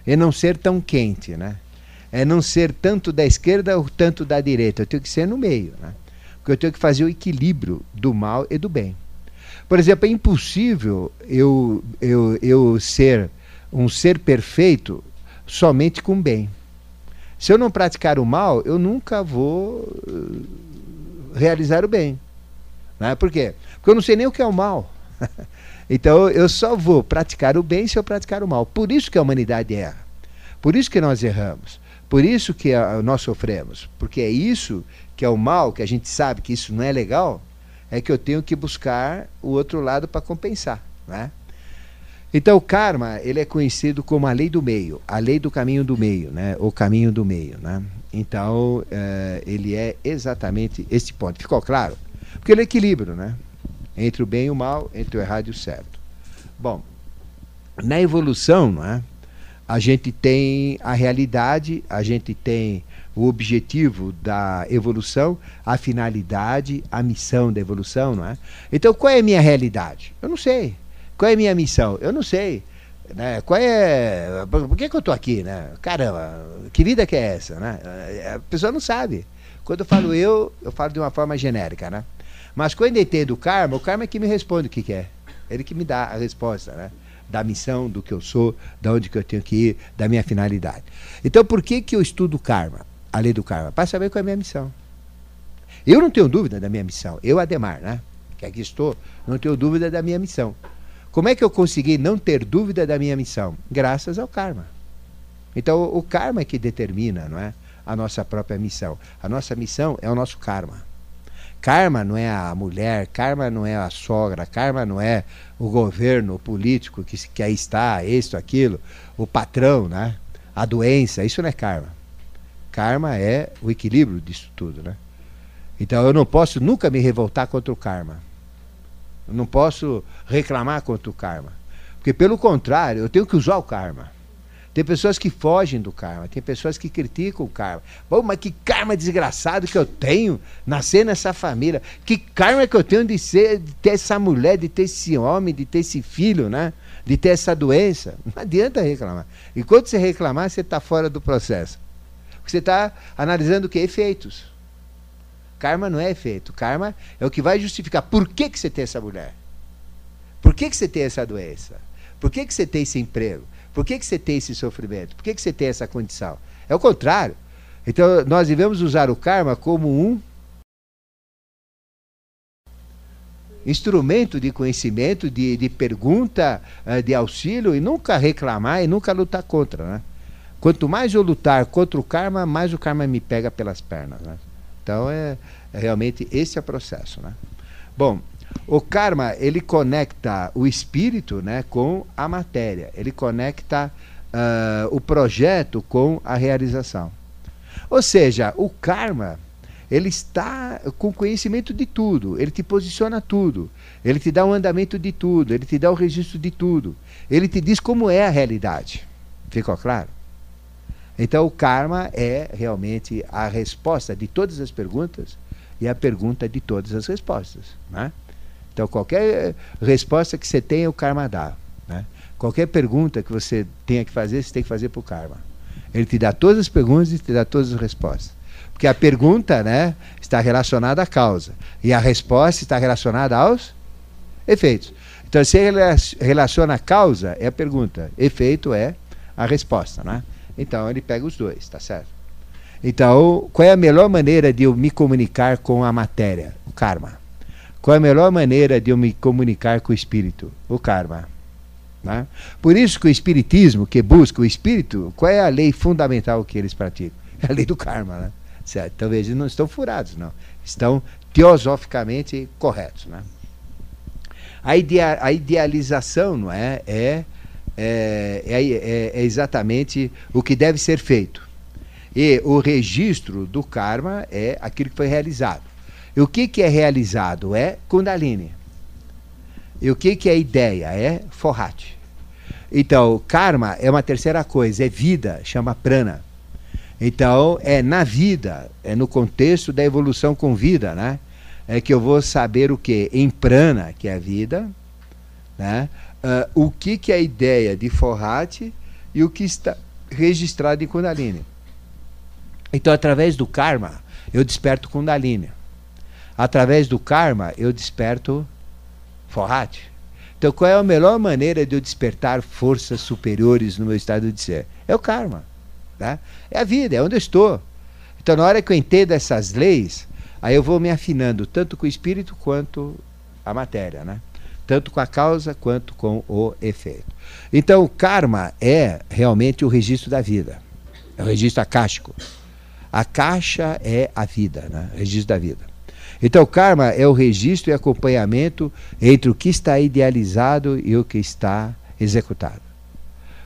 e não ser tão quente, né? É não ser tanto da esquerda ou tanto da direita. Eu tenho que ser no meio, né? Porque eu tenho que fazer o equilíbrio do mal e do bem. Por exemplo, é impossível eu, eu, eu ser um ser perfeito somente com bem. Se eu não praticar o mal, eu nunca vou eh, realizar o bem. Né? Por quê? Porque eu não sei nem o que é o mal. então eu só vou praticar o bem se eu praticar o mal. Por isso que a humanidade erra. Por isso que nós erramos. Por isso que a, nós sofremos. Porque é isso que é o mal, que a gente sabe que isso não é legal, é que eu tenho que buscar o outro lado para compensar. Né? Então o karma ele é conhecido como a lei do meio, a lei do caminho do meio, né? o caminho do meio. Né? Então é, ele é exatamente esse ponto. Ficou claro? Porque ele é equilíbrio né? entre o bem e o mal, entre o errado e o certo. Bom, na evolução, não é? a gente tem a realidade, a gente tem o objetivo da evolução, a finalidade, a missão da evolução, não é? Então, qual é a minha realidade? Eu não sei. Qual é a minha missão? Eu não sei. Né? Qual é. Por que, que eu estou aqui, né? Caramba, que vida que é essa, né? A pessoa não sabe. Quando eu falo eu, eu falo de uma forma genérica, né? Mas quando eu entendo o karma, o karma é que me responde o que, que é. Ele que me dá a resposta, né? da missão, do que eu sou, da onde que eu tenho que ir, da minha finalidade. Então, por que, que eu estudo karma, a lei do karma? Para saber qual é a minha missão. Eu não tenho dúvida da minha missão. Eu, Ademar, né? que aqui estou, não tenho dúvida da minha missão. Como é que eu consegui não ter dúvida da minha missão? Graças ao karma. Então, o karma é que determina não é, a nossa própria missão. A nossa missão é o nosso karma. Karma não é a mulher, karma não é a sogra, karma não é o governo, o político que, que aí está, isso, aquilo, o patrão, né? a doença, isso não é karma. Karma é o equilíbrio disso tudo. Né? Então eu não posso nunca me revoltar contra o karma. Eu não posso reclamar contra o karma. Porque, pelo contrário, eu tenho que usar o karma. Tem pessoas que fogem do karma, tem pessoas que criticam o karma. Bom, mas que karma desgraçado que eu tenho nascer nessa família. Que karma que eu tenho de ser, de ter essa mulher, de ter esse homem, de ter esse filho, né? De ter essa doença. Não adianta reclamar. E quando você reclamar, você está fora do processo. Porque você está analisando o que? Efeitos. Karma não é efeito. Karma é o que vai justificar por que, que você tem essa mulher. Por que, que você tem essa doença? Por que, que você tem esse emprego? Por que, que você tem esse sofrimento? Por que, que você tem essa condição? É o contrário. Então, nós devemos usar o karma como um instrumento de conhecimento, de, de pergunta, eh, de auxílio, e nunca reclamar e nunca lutar contra. Né? Quanto mais eu lutar contra o karma, mais o karma me pega pelas pernas. Né? Então, é, é realmente esse é o processo. Né? Bom, o karma, ele conecta o espírito né, com a matéria. Ele conecta uh, o projeto com a realização. Ou seja, o karma, ele está com conhecimento de tudo. Ele te posiciona tudo. Ele te dá um andamento de tudo. Ele te dá o um registro de tudo. Ele te diz como é a realidade. Ficou claro? Então, o karma é realmente a resposta de todas as perguntas e a pergunta de todas as respostas. Né? Então, qualquer resposta que você tenha, o karma dá. Né? Qualquer pergunta que você tenha que fazer, você tem que fazer para o karma. Ele te dá todas as perguntas e te dá todas as respostas. Porque a pergunta né, está relacionada à causa. E a resposta está relacionada aos efeitos. Então, se relaciona a causa, é a pergunta. Efeito é a resposta. Né? Então, ele pega os dois, tá certo? Então, qual é a melhor maneira de eu me comunicar com a matéria? O karma. Qual é a melhor maneira de eu me comunicar com o espírito? O karma. Né? Por isso que o espiritismo, que busca o espírito, qual é a lei fundamental que eles praticam? É a lei do karma. Né? Certo? Então eles não estão furados, não. Estão teosoficamente corretos. Né? A, idea, a idealização não é? É, é, é, é exatamente o que deve ser feito. E o registro do karma é aquilo que foi realizado. E o que, que é realizado? É Kundalini. E o que, que é ideia? É Forrat. Então, karma é uma terceira coisa, é vida, chama prana. Então, é na vida, é no contexto da evolução com vida, né? é que eu vou saber o que? Em prana, que é a vida, né? Uh, o que, que é a ideia de Forrati e o que está registrado em Kundalini. Então, através do karma, eu desperto Kundalini. Através do karma, eu desperto Forrati. Então, qual é a melhor maneira de eu despertar forças superiores no meu estado de ser? É o karma. Tá? É a vida, é onde eu estou. Então, na hora que eu entendo essas leis, aí eu vou me afinando tanto com o espírito quanto a matéria, né? Tanto com a causa quanto com o efeito. Então, o karma é realmente o registro da vida. É o registro acástico. A caixa é a vida, né? O registro da vida. Então, o karma é o registro e acompanhamento entre o que está idealizado e o que está executado.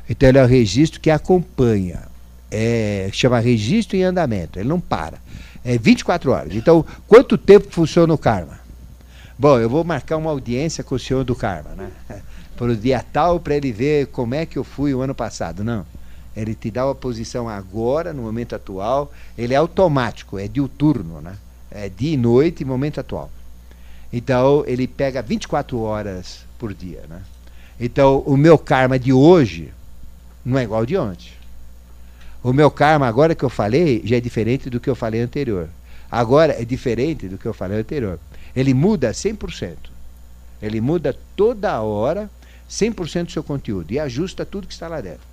Então, ele é o registro que acompanha. É, chama registro em andamento, ele não para. É 24 horas. Então, quanto tempo funciona o karma? Bom, eu vou marcar uma audiência com o senhor do karma, né? Para o dia tal, para ele ver como é que eu fui o ano passado. Não. Ele te dá a posição agora, no momento atual. Ele é automático, é diuturno, né? é, dia e noite, momento atual. Então, ele pega 24 horas por dia. Né? Então, o meu karma de hoje não é igual ao de ontem. O meu karma, agora que eu falei, já é diferente do que eu falei anterior. Agora é diferente do que eu falei anterior. Ele muda 100%. Ele muda toda hora 100% do seu conteúdo e ajusta tudo que está lá dentro.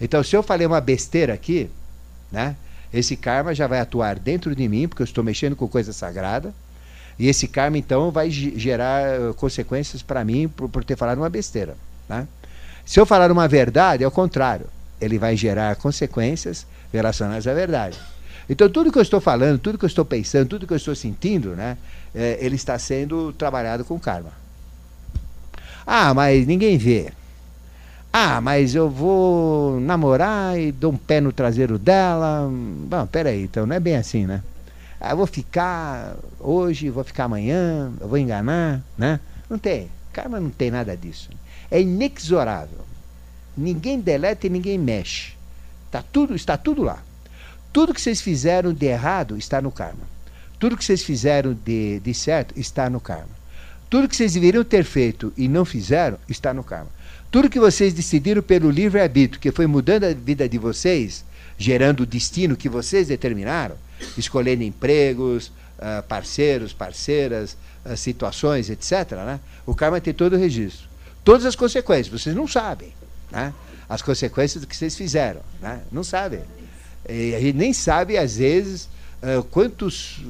Então, se eu falei uma besteira aqui, né? Esse karma já vai atuar dentro de mim, porque eu estou mexendo com coisa sagrada. E esse karma, então, vai gerar eh, consequências para mim por, por, ter falado uma besteira. Né? Se eu falar uma verdade, é o contrário. Ele vai gerar consequências relacionadas à verdade. Então, tudo que eu estou falando, tudo que eu estou pensando, tudo que eu estou sentindo, né, é, ele está sendo trabalhado com karma. Ah, mas ninguém vê. Ah, mas eu vou namorar e dou um pé no traseiro dela. Bom, peraí, então não é bem assim, né? Ah, eu vou ficar hoje, vou ficar amanhã, eu vou enganar, né? Não tem. Karma não tem nada disso. É inexorável. Ninguém deleta e ninguém mexe. Tá tudo, está tudo lá. Tudo que vocês fizeram de errado está no karma. Tudo que vocês fizeram de, de certo está no karma. Tudo que vocês deveriam ter feito e não fizeram está no karma. Tudo que vocês decidiram pelo livre-arbítrio, que foi mudando a vida de vocês, gerando o destino que vocês determinaram, escolhendo empregos, uh, parceiros, parceiras, uh, situações, etc., né? o karma tem todo o registro. Todas as consequências, vocês não sabem. Né? As consequências do que vocês fizeram. Né? Não sabem. E a gente nem sabe, às vezes, uh, quantos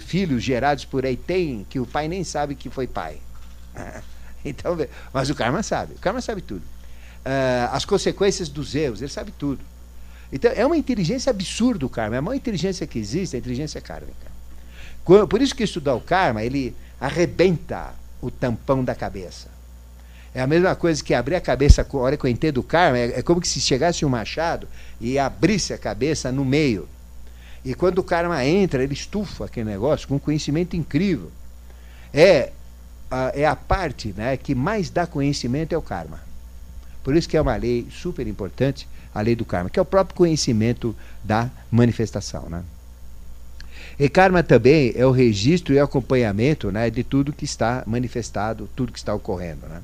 filhos gerados por aí tem que o pai nem sabe que foi pai. Então, mas o karma sabe, o karma sabe tudo. Uh, as consequências dos erros, ele sabe tudo. Então, é uma inteligência absurda o karma, é a maior inteligência que existe, a inteligência kármica. Por isso que estudar o karma, ele arrebenta o tampão da cabeça. É a mesma coisa que abrir a cabeça, a hora que eu entendo o karma, é, é como se chegasse um machado e abrisse a cabeça no meio. E quando o karma entra, ele estufa aquele negócio com um conhecimento incrível. É a, é a parte né, que mais dá conhecimento é o karma. Por isso que é uma lei super importante, a lei do karma, que é o próprio conhecimento da manifestação. Né? E karma também é o registro e acompanhamento né, de tudo que está manifestado, tudo que está ocorrendo. Né?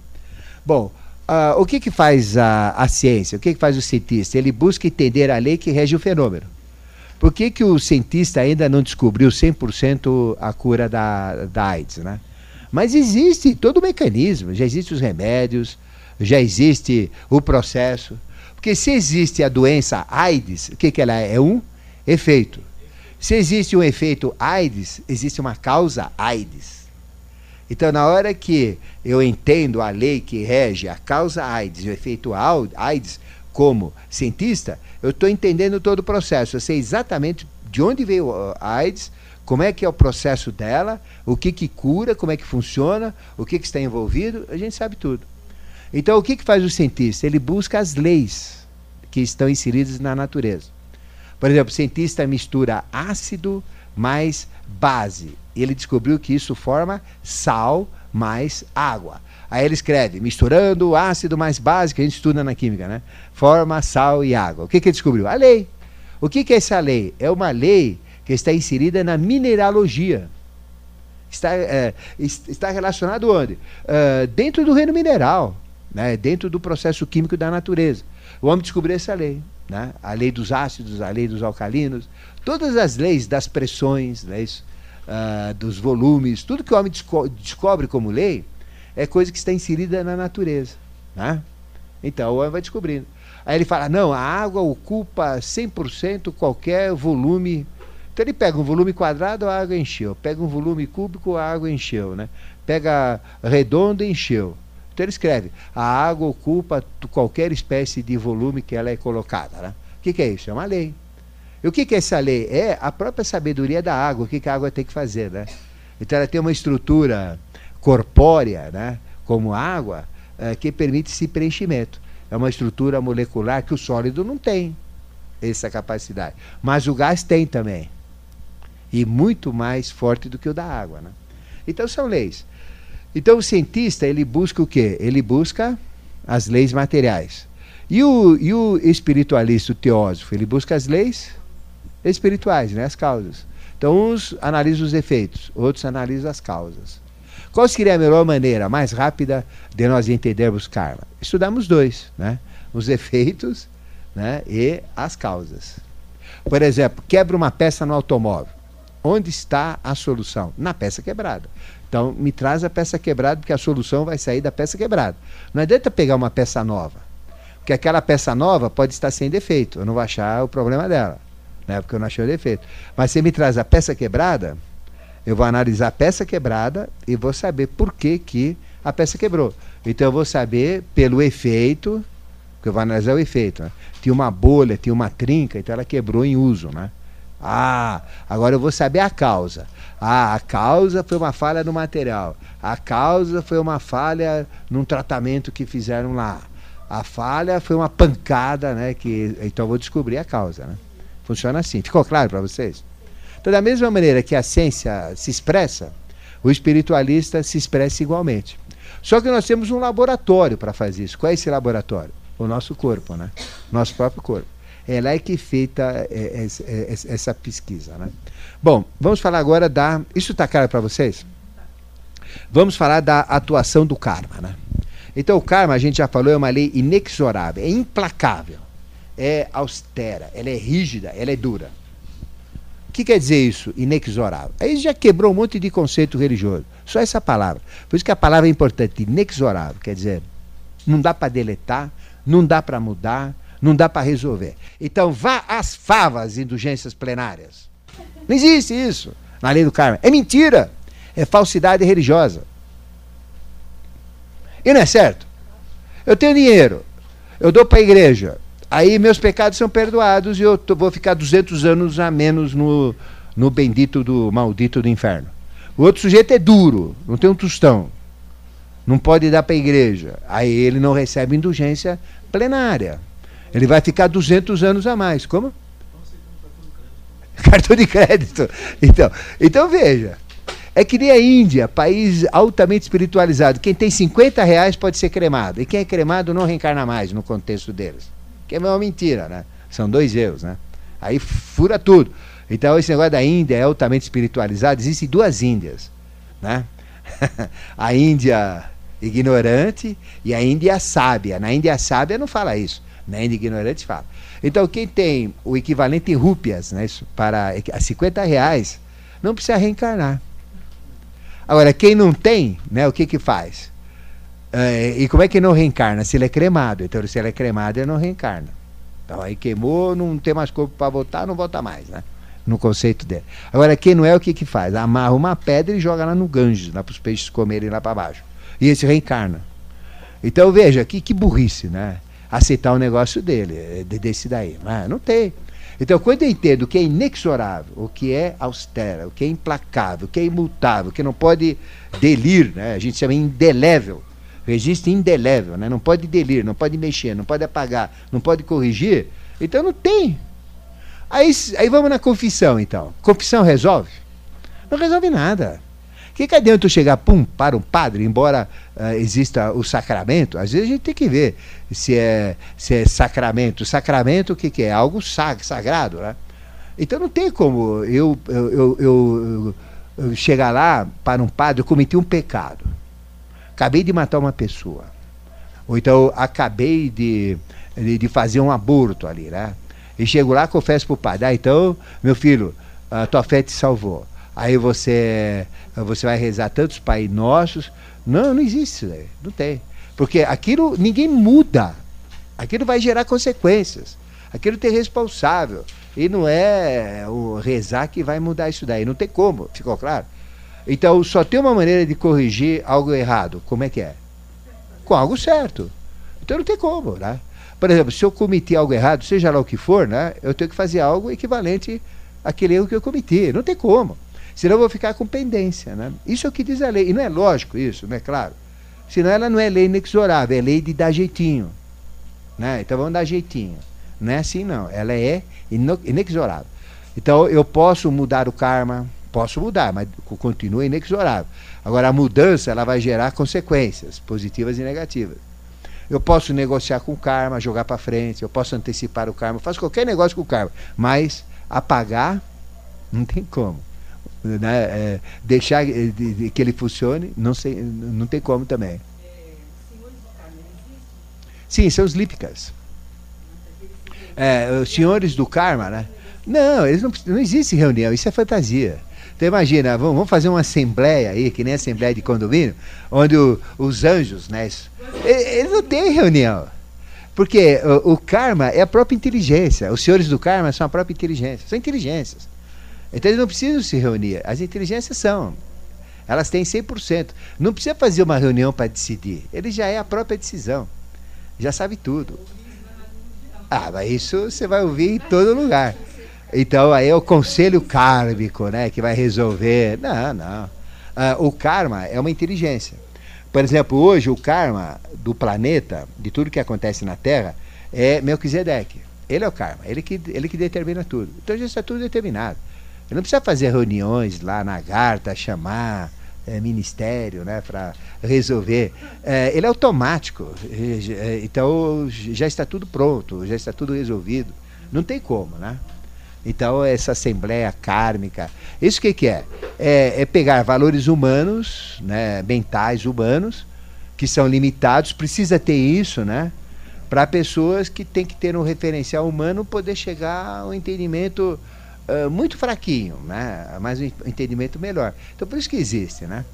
Bom, uh, o que, que faz a, a ciência? O que, que faz o cientista? Ele busca entender a lei que rege o fenômeno. Por que, que o cientista ainda não descobriu 100% a cura da, da AIDS? Né? Mas existe todo o mecanismo, já existem os remédios, já existe o processo. Porque se existe a doença AIDS, o que, que ela é? É um efeito. Se existe um efeito AIDS, existe uma causa AIDS. Então, na hora que eu entendo a lei que rege a causa AIDS e o efeito AIDS como cientista, eu estou entendendo todo o processo. Eu sei exatamente de onde veio a AIDS, como é que é o processo dela, o que, que cura, como é que funciona, o que, que está envolvido, a gente sabe tudo. Então, o que, que faz o cientista? Ele busca as leis que estão inseridas na natureza. Por exemplo, o cientista mistura ácido mais base. Ele descobriu que isso forma sal mais água. Aí ele escreve, misturando ácido mais que a gente estuda na química, né? Forma sal e água. O que, que ele descobriu? A lei. O que, que é essa lei? É uma lei que está inserida na mineralogia. Está, é, está relacionado onde? Uh, dentro do reino mineral, né? dentro do processo químico da natureza. O homem descobriu essa lei. Né? A lei dos ácidos, a lei dos alcalinos, todas as leis das pressões, leis, uh, dos volumes, tudo que o homem desco descobre como lei é coisa que está inserida na natureza. Né? Então o homem vai descobrindo. Aí ele fala: não, a água ocupa 100% qualquer volume. Então ele pega um volume quadrado, a água encheu. Pega um volume cúbico, a água encheu. Né? Pega redondo, encheu. Então ele escreve: a água ocupa qualquer espécie de volume que ela é colocada. Né? O que, que é isso? É uma lei. E o que, que é essa lei? É a própria sabedoria da água, o que, que a água tem que fazer. Né? Então ela tem uma estrutura corpórea, né? como água, é, que permite esse preenchimento. É uma estrutura molecular que o sólido não tem essa capacidade. Mas o gás tem também. E muito mais forte do que o da água. Né? Então são leis. Então o cientista, ele busca o quê? Ele busca as leis materiais. E o, e o espiritualista, o teósofo, ele busca as leis espirituais, né? as causas. Então uns analisam os efeitos, outros analisam as causas. Qual seria a melhor maneira, mais rápida, de nós entendermos karma? Estudamos dois, né? os efeitos né? e as causas. Por exemplo, quebra uma peça no automóvel. Onde está a solução? Na peça quebrada. Então, me traz a peça quebrada, porque a solução vai sair da peça quebrada. Não adianta pegar uma peça nova, porque aquela peça nova pode estar sem defeito. Eu não vou achar o problema dela, né? porque eu não achei o defeito. Mas se me traz a peça quebrada, eu vou analisar a peça quebrada e vou saber por que, que a peça quebrou. Então eu vou saber pelo efeito, porque eu vou analisar o efeito. Né? Tinha uma bolha, tinha uma trinca, então ela quebrou em uso. Né? Ah, agora eu vou saber a causa. Ah, a causa foi uma falha no material. A causa foi uma falha num tratamento que fizeram lá. A falha foi uma pancada, né? Que, então eu vou descobrir a causa. Né? Funciona assim. Ficou claro para vocês? Então, da mesma maneira que a ciência se expressa, o espiritualista se expressa igualmente. Só que nós temos um laboratório para fazer isso. Qual é esse laboratório? O nosso corpo, né? Nosso próprio corpo. É lá que é feita é, é, essa pesquisa, né? Bom, vamos falar agora da. Isso está claro para vocês? Vamos falar da atuação do karma, né? Então, o karma, a gente já falou, é uma lei inexorável, é implacável, é austera, ela é rígida, ela é dura. Que quer dizer isso? Inexorável. Aí já quebrou um monte de conceito religioso. Só essa palavra. Por isso que a palavra é importante, inexorável. Quer dizer, não dá para deletar, não dá para mudar, não dá para resolver. Então vá às favas, indulgências plenárias. Não existe isso na lei do karma. É mentira. É falsidade religiosa. E não é certo? Eu tenho dinheiro, eu dou para a igreja, Aí meus pecados são perdoados e eu tô, vou ficar 200 anos a menos no, no bendito do maldito do inferno. O outro sujeito é duro, não tem um tostão. Não pode dar para a igreja. Aí ele não recebe indulgência plenária. Ele vai ficar 200 anos a mais. Como? Cartão de crédito. Então, então veja. É que nem a Índia, país altamente espiritualizado. Quem tem 50 reais pode ser cremado. E quem é cremado não reencarna mais no contexto deles que é uma mentira, né? São dois erros, né? Aí fura tudo. Então esse negócio da Índia é altamente espiritualizado. Existem duas Índias, né? a Índia ignorante e a Índia sábia. Na Índia sábia não fala isso. Na Índia ignorante fala. Então quem tem o equivalente em rúpias, né, isso, para 50 reais, não precisa reencarnar. Agora, quem não tem, né, o que que faz? É, e como é que não reencarna? Se ele é cremado. Então, se ele é cremado, ele não reencarna. Então, aí queimou, não tem mais corpo para voltar, não volta mais, né? No conceito dele. Agora, quem não é, o que que faz? Amarra uma pedra e joga lá no Ganges, para os peixes comerem lá para baixo. E esse reencarna. Então, veja, que, que burrice, né? Aceitar o um negócio dele, é, desse daí. Mas não tem. Então, quando eu entendo o que é inexorável, o que é austera, o que é implacável, o que é imutável, o que não pode delir, né? a gente chama indelével, registro indelével, né? não pode delir, não pode mexer, não pode apagar, não pode corrigir. Então não tem. Aí, aí vamos na confissão, então. Confissão resolve? Não resolve nada. O que, que adianta eu chegar pum, para um padre, embora uh, exista o sacramento? Às vezes a gente tem que ver se é, se é sacramento. Sacramento, o que, que é? Algo sag, sagrado, né? Então não tem como eu, eu, eu, eu chegar lá para um padre, eu cometi um pecado. Acabei de matar uma pessoa. Ou então acabei de, de, de fazer um aborto ali, né? E chego lá, confesso para o padre, ah, então, meu filho, a tua fé te salvou. Aí você, você vai rezar tantos Pai Nossos. Não, não existe isso, não tem. Porque aquilo ninguém muda. Aquilo vai gerar consequências. Aquilo tem responsável. E não é o rezar que vai mudar isso daí. Não tem como, ficou claro? Então só tem uma maneira de corrigir algo errado. Como é que é? Com algo certo. Então não tem como, né? Por exemplo, se eu cometi algo errado, seja lá o que for, né? Eu tenho que fazer algo equivalente àquele erro que eu cometi. Não tem como. Senão eu vou ficar com pendência, né? Isso é o que diz a lei. E não é lógico isso, não é claro? Senão ela não é lei inexorável, é lei de dar jeitinho. Né? Então vamos dar jeitinho. Não é assim não, ela é inexorável. Então eu posso mudar o karma, posso mudar, mas continua inexorável. Agora a mudança ela vai gerar consequências positivas e negativas. Eu posso negociar com o karma, jogar para frente, eu posso antecipar o karma, eu faço qualquer negócio com o karma, mas apagar não tem como. Né? É, deixar de, de, que ele funcione não, sei, não tem como também. Sim, são os lípicas. É, os senhores do karma, né? Não, eles não, não existe reunião, isso é fantasia. Então imagina, vamos, fazer uma assembleia aí, que nem assembleia de condomínio, onde o, os anjos, né? Eles não têm reunião. Porque o, o, karma é a própria inteligência. Os senhores do karma são a própria inteligência. São inteligências. Então eles não precisam se reunir. As inteligências são. Elas têm 100%. Não precisa fazer uma reunião para decidir. Ele já é a própria decisão já sabe tudo. Ah, mas isso você vai ouvir em todo lugar. Então aí é o conselho kármico, né, que vai resolver. Não, não. Ah, o karma é uma inteligência. Por exemplo, hoje o karma do planeta, de tudo que acontece na Terra, é Melquisedeque. Ele é o karma, ele que, ele que determina tudo. Então já está tudo determinado. Ele não precisa fazer reuniões lá na Garta, chamar é, ministério né, para resolver. É, ele é automático, é, então já está tudo pronto, já está tudo resolvido. Não tem como, né? Então, essa assembleia kármica, isso o que, que é? é? é? pegar valores humanos, né, mentais humanos, que são limitados, precisa ter isso, né? Para pessoas que têm que ter um referencial humano poder chegar ao entendimento muito fraquinho, né? mas um entendimento melhor. Então por isso que existe, né?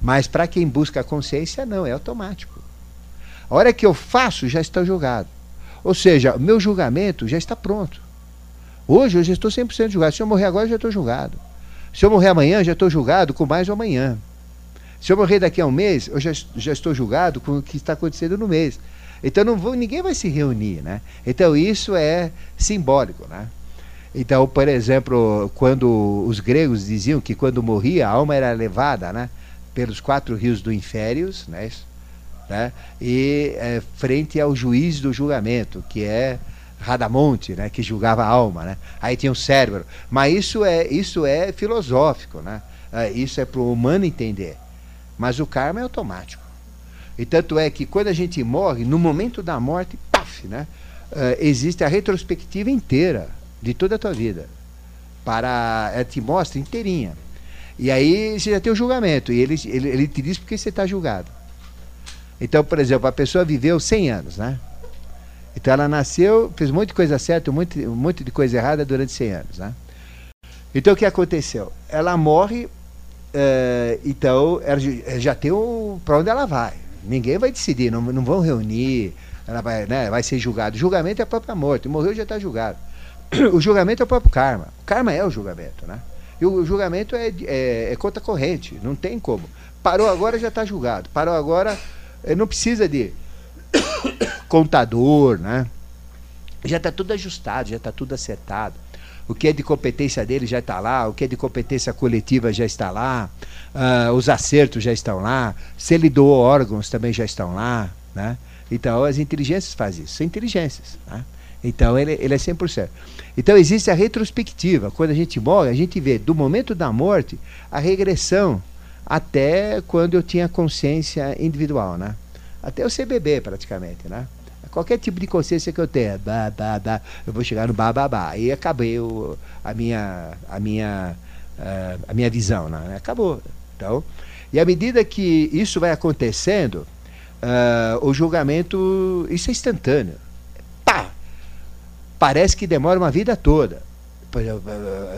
Mas para quem busca a consciência, não, é automático. A hora que eu faço, já está julgado. Ou seja, meu julgamento já está pronto. Hoje eu já estou 100% julgado. Se eu morrer agora, eu já estou julgado. Se eu morrer amanhã, já estou julgado com mais o amanhã. Se eu morrer daqui a um mês, eu já, já estou julgado com o que está acontecendo no mês. Então não vou, ninguém vai se reunir, né? Então isso é simbólico, né? Então, por exemplo, quando os gregos diziam que quando morria a alma era levada, né, pelos quatro rios do Inférios, né, né, e é, frente ao juiz do julgamento, que é Radamonte, né, que julgava a alma, né? Aí tinha o cérebro. Mas isso é isso é filosófico, né? É, isso é para o humano entender. Mas o karma é automático. E tanto é que quando a gente morre, no momento da morte, paf, né? Uh, existe a retrospectiva inteira de toda a tua vida. Para, ela te mostra inteirinha. E aí você já tem o julgamento. E ele, ele, ele te diz porque você está julgado. Então, por exemplo, a pessoa viveu 100 anos, né? Então ela nasceu, fez muita coisa certa, um monte, um de coisa errada durante 100 anos, né? Então o que aconteceu? Ela morre, uh, então ela já tem o para onde ela vai. Ninguém vai decidir, não, não vão reunir, ela vai, né, vai ser julgado. O julgamento é a própria morte. Morreu já está julgado. o julgamento é o próprio karma. O karma é o julgamento, né? E o julgamento é, é, é conta corrente, não tem como. Parou agora, já está julgado. Parou agora, eh, não precisa de contador, né? Já está tudo ajustado, já está tudo acertado. O que é de competência dele já está lá, o que é de competência coletiva já está lá, uh, os acertos já estão lá, se ele doou órgãos também já estão lá, né? Então as inteligências fazem isso, são inteligências, né? Então ele, ele é 100%. Então existe a retrospectiva. Quando a gente morre, a gente vê do momento da morte a regressão até quando eu tinha consciência individual, né? Até eu ser bebê praticamente, né? Qualquer tipo de consciência que eu tenha, bah, bah, bah, eu vou chegar no bababá. Aí acabei o, a minha, a minha uh, a minha visão, né? acabou. Então, e à medida que isso vai acontecendo, uh, o julgamento, isso é instantâneo. Pá! Parece que demora uma vida toda.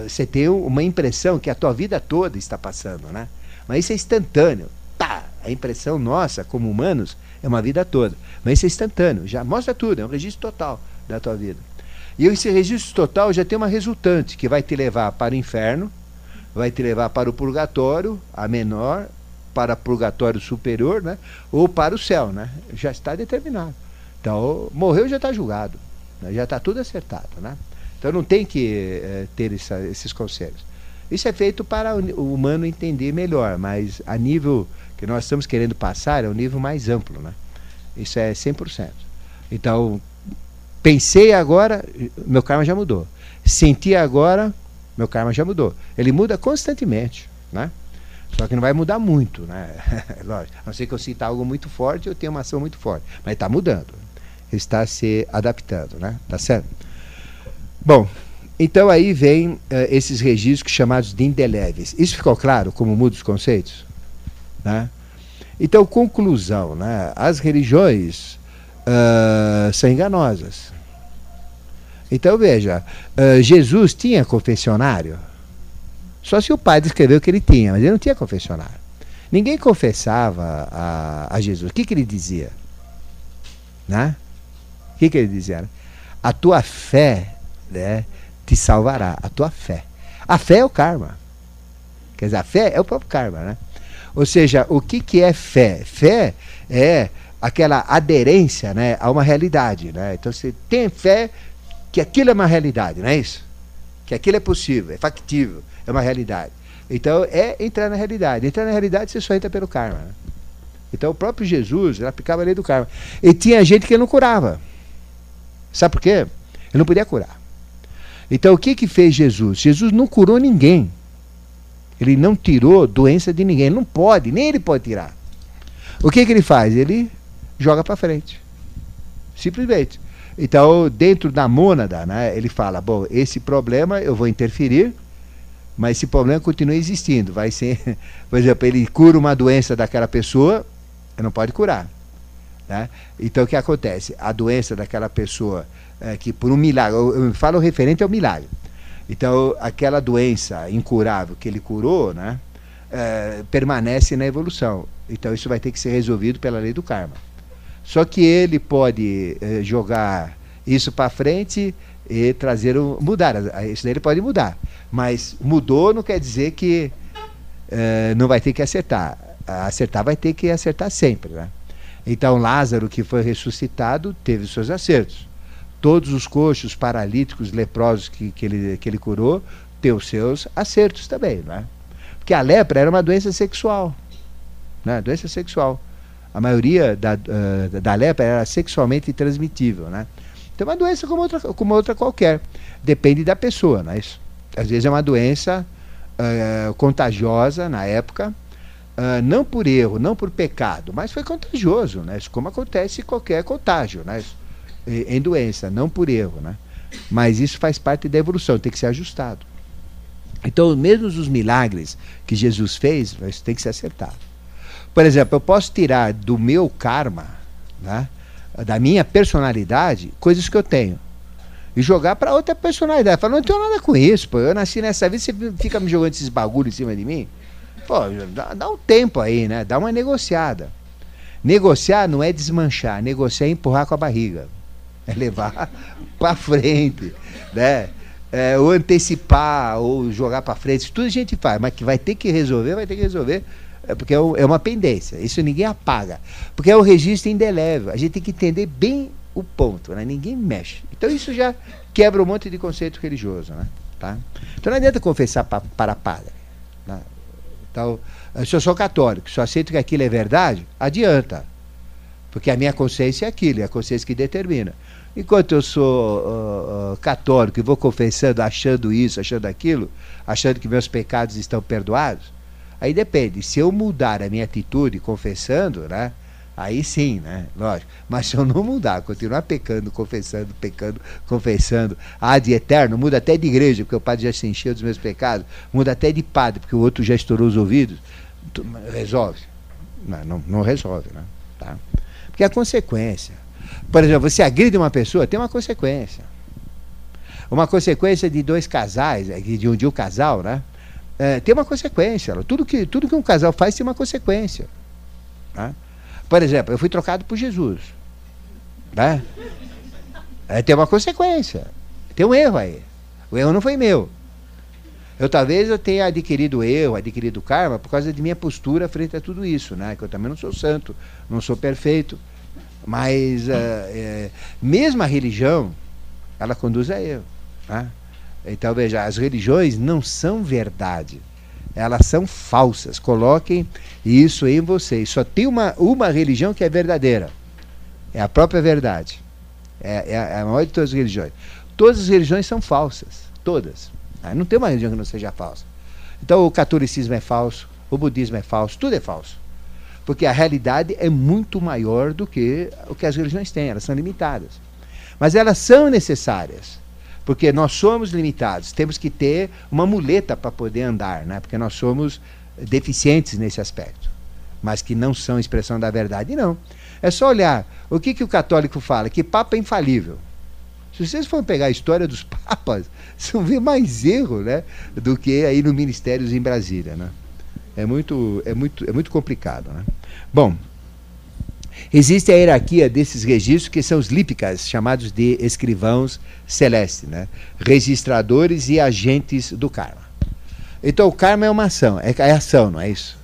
Você tem uma impressão que a tua vida toda está passando, né? Mas isso é instantâneo. Pá! A impressão nossa, como humanos, é uma vida toda. Mas isso é instantâneo, já mostra tudo, é um registro total da tua vida. E esse registro total já tem uma resultante que vai te levar para o inferno, vai te levar para o purgatório, a menor, para o purgatório superior, né? ou para o céu. Né? Já está determinado. Então, morreu já está julgado. Né? Já está tudo acertado. Né? Então não tem que é, ter essa, esses conselhos. Isso é feito para o humano entender melhor, mas a nível que nós estamos querendo passar é um nível mais amplo. Né? Isso é 100%. Então, pensei agora, meu karma já mudou. Senti agora, meu karma já mudou. Ele muda constantemente. Né? Só que não vai mudar muito, né? Lógico. A não ser que eu sinta algo muito forte, eu tenho uma ação muito forte. Mas está mudando. Está se adaptando, né? Tá certo? Bom, então aí vem uh, esses registros chamados de indeléveis. Isso ficou claro como muda os conceitos? Né? Então, conclusão, né? As religiões uh, são enganosas. Então veja, uh, Jesus tinha confessionário? Só se o padre escreveu que ele tinha, mas ele não tinha confessionário. Ninguém confessava a, a Jesus. O que, que ele dizia? Né? O que, que ele dizia? A tua fé né, te salvará. A tua fé. A fé é o karma. Quer dizer, a fé é o próprio karma. Né? Ou seja, o que, que é fé? Fé é aquela aderência né, a uma realidade. Né? Então você tem fé que aquilo é uma realidade, não é isso? Que aquilo é possível, é factível é uma realidade. Então é entrar na realidade. Entrar na realidade você só entra pelo karma. Né? Então o próprio Jesus aplicava a lei do karma. E tinha gente que não curava. Sabe por quê? Ele não podia curar. Então o que que fez Jesus? Jesus não curou ninguém. Ele não tirou doença de ninguém. Ele não pode, nem ele pode tirar. O que que ele faz? Ele joga para frente. Simplesmente. Então, dentro da mônada, né, ele fala: bom, esse problema eu vou interferir, mas esse problema continua existindo. Vai ser, por exemplo, ele cura uma doença daquela pessoa, não pode curar. Né? Então o que acontece? A doença daquela pessoa, é, que por um milagre, eu, eu falo referente ao milagre. Então aquela doença incurável que ele curou, né, é, permanece na evolução. Então isso vai ter que ser resolvido pela lei do karma. Só que ele pode é, jogar isso para frente e trazer um, mudar. Isso daí ele pode mudar. Mas mudou não quer dizer que uh, não vai ter que acertar. Acertar vai ter que acertar sempre. Né? Então Lázaro, que foi ressuscitado, teve seus acertos. Todos os coxos, paralíticos, leprosos que, que, ele, que ele curou, têm os seus acertos também. Né? Porque a lepra era uma doença sexual. Né? Doença sexual. A maioria da, uh, da lepra era sexualmente transmitível. Né? Então é uma doença como outra, como outra qualquer. Depende da pessoa. Né? Isso às vezes é uma doença uh, contagiosa na época, uh, não por erro, não por pecado, mas foi contagioso, né? Isso como acontece qualquer contágio, né? Isso, em doença, não por erro, né? Mas isso faz parte da evolução, tem que ser ajustado. Então, mesmo os milagres que Jesus fez, isso tem que ser acertado. Por exemplo, eu posso tirar do meu karma, né, da minha personalidade, coisas que eu tenho e jogar para outra personalidade. Fala, não tenho nada com isso, pô. Eu nasci nessa vida, você fica me jogando esses bagulho em cima de mim. Pô, dá, dá um tempo aí, né? Dá uma negociada. Negociar não é desmanchar, negociar é empurrar com a barriga. É levar para frente, né? É, ou antecipar, ou jogar para frente. Tudo a gente faz, mas que vai ter que resolver, vai ter que resolver. É porque é, é uma pendência. Isso ninguém apaga. Porque é o registro indelével. A gente tem que entender bem o ponto, né? ninguém mexe. Então isso já quebra um monte de conceito religioso. Né? Tá? Então não adianta confessar pa, para padre. Né? Então, se eu sou católico, eu aceito que aquilo é verdade, adianta. Porque a minha consciência é aquilo, é a consciência que determina. Enquanto eu sou uh, uh, católico e vou confessando, achando isso, achando aquilo, achando que meus pecados estão perdoados, aí depende. Se eu mudar a minha atitude confessando, né, Aí sim, né? Lógico. Mas se eu não mudar, continuar pecando, confessando, pecando, confessando, ah, de eterno, muda até de igreja, porque o padre já se encheu dos meus pecados, muda até de padre, porque o outro já estourou os ouvidos, resolve. Não, não, não resolve, né? Tá? Porque a consequência. Por exemplo, você agride uma pessoa, tem uma consequência. Uma consequência de dois casais, de um, de um casal, né? É, tem uma consequência. Tudo que, tudo que um casal faz tem uma consequência. Né? Por exemplo, eu fui trocado por Jesus. Né? É, tem uma consequência. Tem um erro aí. O erro não foi meu. Eu talvez eu tenha adquirido erro, adquirido karma por causa de minha postura frente a tudo isso, né? Que eu também não sou santo, não sou perfeito, mas é, mesmo a religião, ela conduz a erro. Né? Então veja, as religiões não são verdade elas são falsas. Coloquem isso em vocês. Só tem uma, uma religião que é verdadeira. É a própria verdade. É, é a maior de todas as religiões. Todas as religiões são falsas. Todas. Ah, não tem uma religião que não seja falsa. Então o catolicismo é falso, o budismo é falso, tudo é falso. Porque a realidade é muito maior do que o que as religiões têm, elas são limitadas. Mas elas são necessárias porque nós somos limitados, temos que ter uma muleta para poder andar, né? porque nós somos deficientes nesse aspecto, mas que não são expressão da verdade, não. É só olhar o que, que o católico fala, que Papa é infalível. Se vocês forem pegar a história dos papas, vocês vão ver mais erro né, do que aí no Ministérios em Brasília. Né? É, muito, é, muito, é muito complicado. Né? Bom, Existe a hierarquia desses registros que são os lípicas, chamados de escrivãos celestes, né? registradores e agentes do karma. Então o karma é uma ação, é, é ação, não é isso?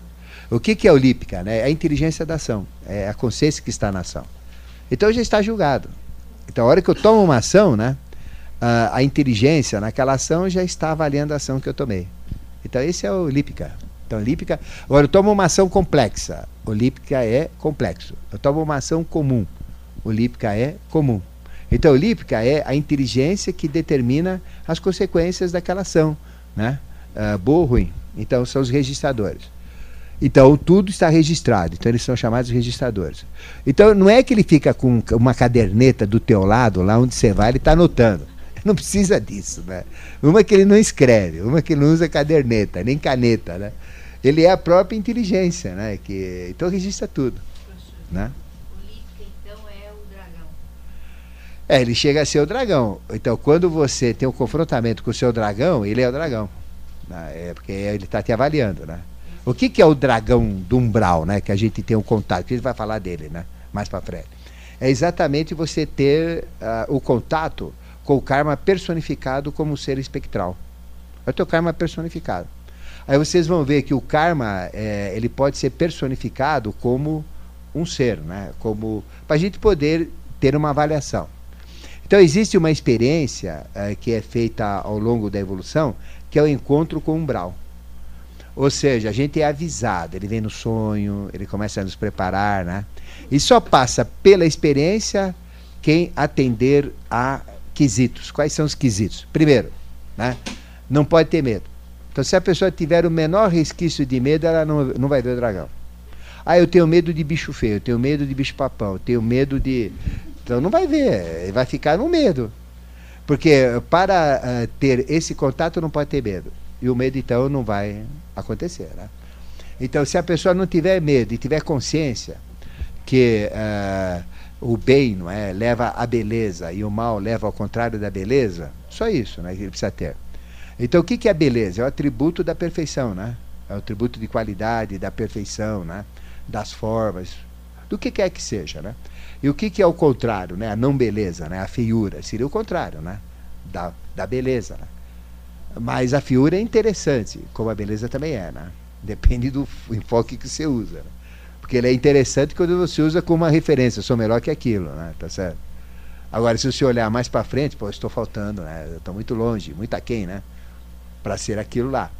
O que, que é o lípica? Né? É a inteligência da ação, é a consciência que está na ação. Então já está julgado. Então a hora que eu tomo uma ação, né, a, a inteligência naquela ação já está avaliando a ação que eu tomei. Então esse é o lípica. Então, olímpica. Agora, eu tomo uma ação complexa. Olímpica é complexo. Eu tomo uma ação comum. Olímpica é comum. Então, olímpica é a inteligência que determina as consequências daquela ação, né? Uh, boa ou ruim. Então, são os registradores. Então, tudo está registrado. Então, eles são chamados registradores. Então, não é que ele fica com uma caderneta do teu lado, lá onde você vai, ele está anotando. Não precisa disso, né? Uma que ele não escreve, uma que ele não usa caderneta, nem caneta, né? Ele é a própria inteligência, né? Que, então registra tudo. Né? então, é o dragão. É, ele chega a ser o dragão. Então, quando você tem um confrontamento com o seu dragão, ele é o dragão. Né? É porque ele está te avaliando, né? O que, que é o dragão do umbral, né? Que a gente tem um contato, que ele vai falar dele, né? Mais para frente. É exatamente você ter uh, o contato com o karma personificado como ser espectral. É o teu karma personificado. Aí vocês vão ver que o karma é, ele pode ser personificado como um ser, né? Como para a gente poder ter uma avaliação. Então existe uma experiência é, que é feita ao longo da evolução, que é o encontro com o umbral. Ou seja, a gente é avisado, ele vem no sonho, ele começa a nos preparar, né? E só passa pela experiência quem atender a quesitos. Quais são os quesitos? Primeiro, né? não pode ter medo. Então, se a pessoa tiver o menor resquício de medo, ela não, não vai ver o dragão. Ah, eu tenho medo de bicho feio, eu tenho medo de bicho papão, eu tenho medo de. Então, não vai ver, vai ficar no medo. Porque para uh, ter esse contato, não pode ter medo. E o medo, então, não vai acontecer. Né? Então, se a pessoa não tiver medo e tiver consciência que uh, o bem não é, leva à beleza e o mal leva ao contrário da beleza, só isso né, que ele precisa ter. Então, o que, que é beleza? É o atributo da perfeição, né? É o atributo de qualidade, da perfeição, né? Das formas, do que quer que seja, né? E o que, que é o contrário, né? A não beleza, né? A feiura, seria o contrário, né? Da, da beleza, né? Mas a feiura é interessante, como a beleza também é, né? Depende do enfoque que você usa, né? Porque ele é interessante quando você usa como uma referência, sou melhor que aquilo, né? Tá certo? Agora, se você olhar mais para frente, pô, estou faltando, né? Estou muito longe, muito aquém, né? Para ser aquilo lá.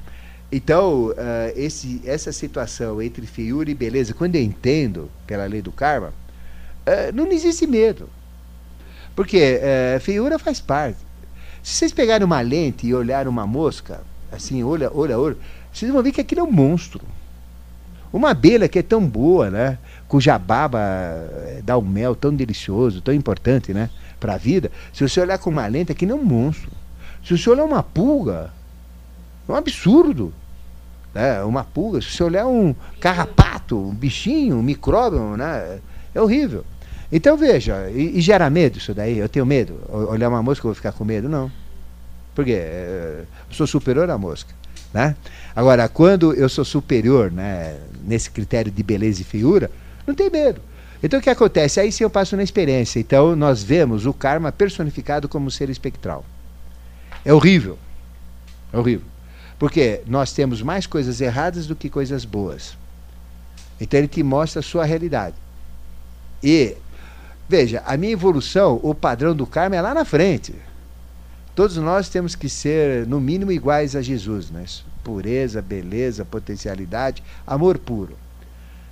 Então, uh, esse, essa situação entre feiura e beleza, quando eu entendo pela lei do karma, uh, não existe medo. Porque uh, feiura faz parte. Se vocês pegarem uma lente e olharem uma mosca, assim, olha, olha, olha, vocês vão ver que aquilo é um monstro. Uma abelha que é tão boa, né? Cuja baba eh, dá um mel tão delicioso, tão importante, né? Para a vida. Se você olhar com uma lente, é que nem um monstro. Se você olhar uma pulga, é um absurdo. Né? Uma pulga. Se você olhar um carrapato, um bichinho, um micróbio, né? É horrível. Então veja, e, e, gera medo isso daí? Eu tenho medo. Olhar uma mosca, eu vou ficar com medo? Não. Por quê? Eu sou superior à mosca. Né? Agora, quando eu sou superior né, nesse critério de beleza e feiura, não tem medo. Então o que acontece? Aí sim eu passo na experiência. Então nós vemos o karma personificado como ser espectral. É horrível. É horrível. Porque nós temos mais coisas erradas do que coisas boas. Então ele te mostra a sua realidade. E Veja, a minha evolução, o padrão do karma é lá na frente. Todos nós temos que ser, no mínimo, iguais a Jesus, né? Pureza, beleza, potencialidade, amor puro.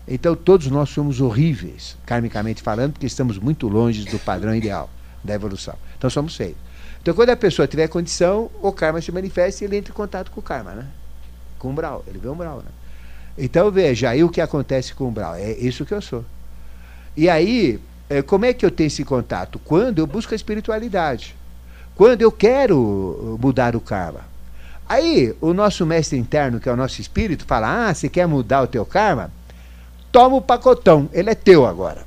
Então, todos nós somos horríveis, karmicamente falando, porque estamos muito longe do padrão ideal da evolução. Então, somos feios. Então, quando a pessoa tiver condição, o karma se manifesta e ele entra em contato com o karma, né? Com o umbral. Ele vê o umbral, né? Então, veja, aí o que acontece com o umbral? É isso que eu sou. E aí, é, como é que eu tenho esse contato? Quando eu busco a espiritualidade. Quando eu quero mudar o karma. Aí, o nosso mestre interno, que é o nosso espírito, fala: Ah, você quer mudar o teu karma? Toma o pacotão, ele é teu agora.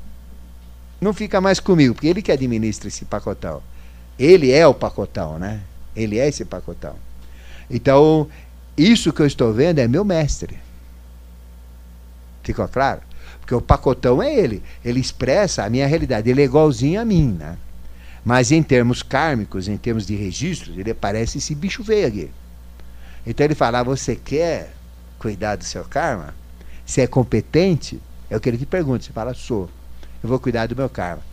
Não fica mais comigo, porque ele que administra esse pacotão. Ele é o pacotão, né? Ele é esse pacotão. Então, isso que eu estou vendo é meu mestre. Ficou claro? Porque o pacotão é ele. Ele expressa a minha realidade. Ele é igualzinho a mim, né? Mas em termos kármicos, em termos de registros, ele parece esse bicho feio aqui. Então ele fala: ah, você quer cuidar do seu karma? Se é competente? É o que ele te pergunta. Você fala: sou. Eu vou cuidar do meu karma.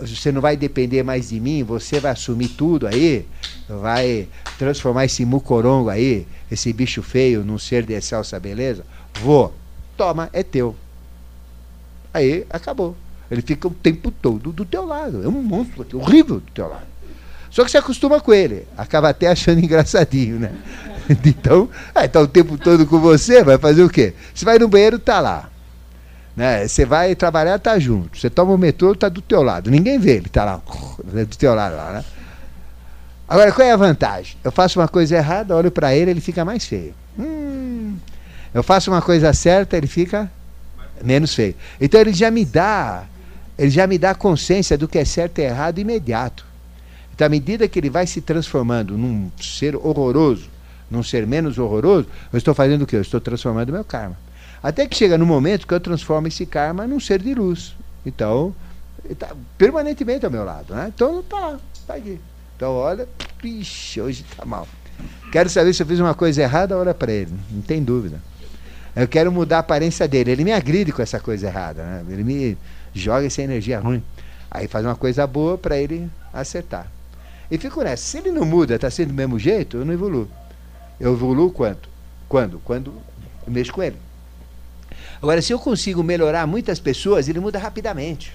Você não vai depender mais de mim, você vai assumir tudo aí, vai transformar esse mucorongo aí, esse bicho feio, num ser de excelsa beleza? Vou. Toma, é teu. Aí acabou. Ele fica o tempo todo do teu lado. É um monstro aqui, horrível do teu lado. Só que você acostuma com ele. Acaba até achando engraçadinho, né? Então, ah, tá o tempo todo com você, vai fazer o quê? Você vai no banheiro, tá lá. Né? Você vai trabalhar, tá junto. Você toma o metrô, tá do teu lado. Ninguém vê, ele tá lá, do teu lado lá, né? Agora, qual é a vantagem? Eu faço uma coisa errada, olho para ele, ele fica mais feio. Hum, eu faço uma coisa certa, ele fica menos feio. Então ele já me dá, ele já me dá consciência do que é certo e errado imediato. Então, à medida que ele vai se transformando num ser horroroso, num ser menos horroroso, eu estou fazendo o quê? Eu estou transformando o meu karma. Até que chega no momento que eu transformo esse karma num ser de luz. Então, está permanentemente ao meu lado. Né? Então, tá lá, tá aqui. Então, olha, pixe, hoje está mal. Quero saber se eu fiz uma coisa errada, olha para ele, não tem dúvida. Eu quero mudar a aparência dele. Ele me agride com essa coisa errada, né? Ele me joga essa energia ruim. Aí faz uma coisa boa para ele acertar. E fico nessa. Se ele não muda, está sendo do mesmo jeito, eu não evoluo. Eu evoluo quanto? Quando? Quando eu mexo com ele. Agora, se eu consigo melhorar muitas pessoas, ele muda rapidamente.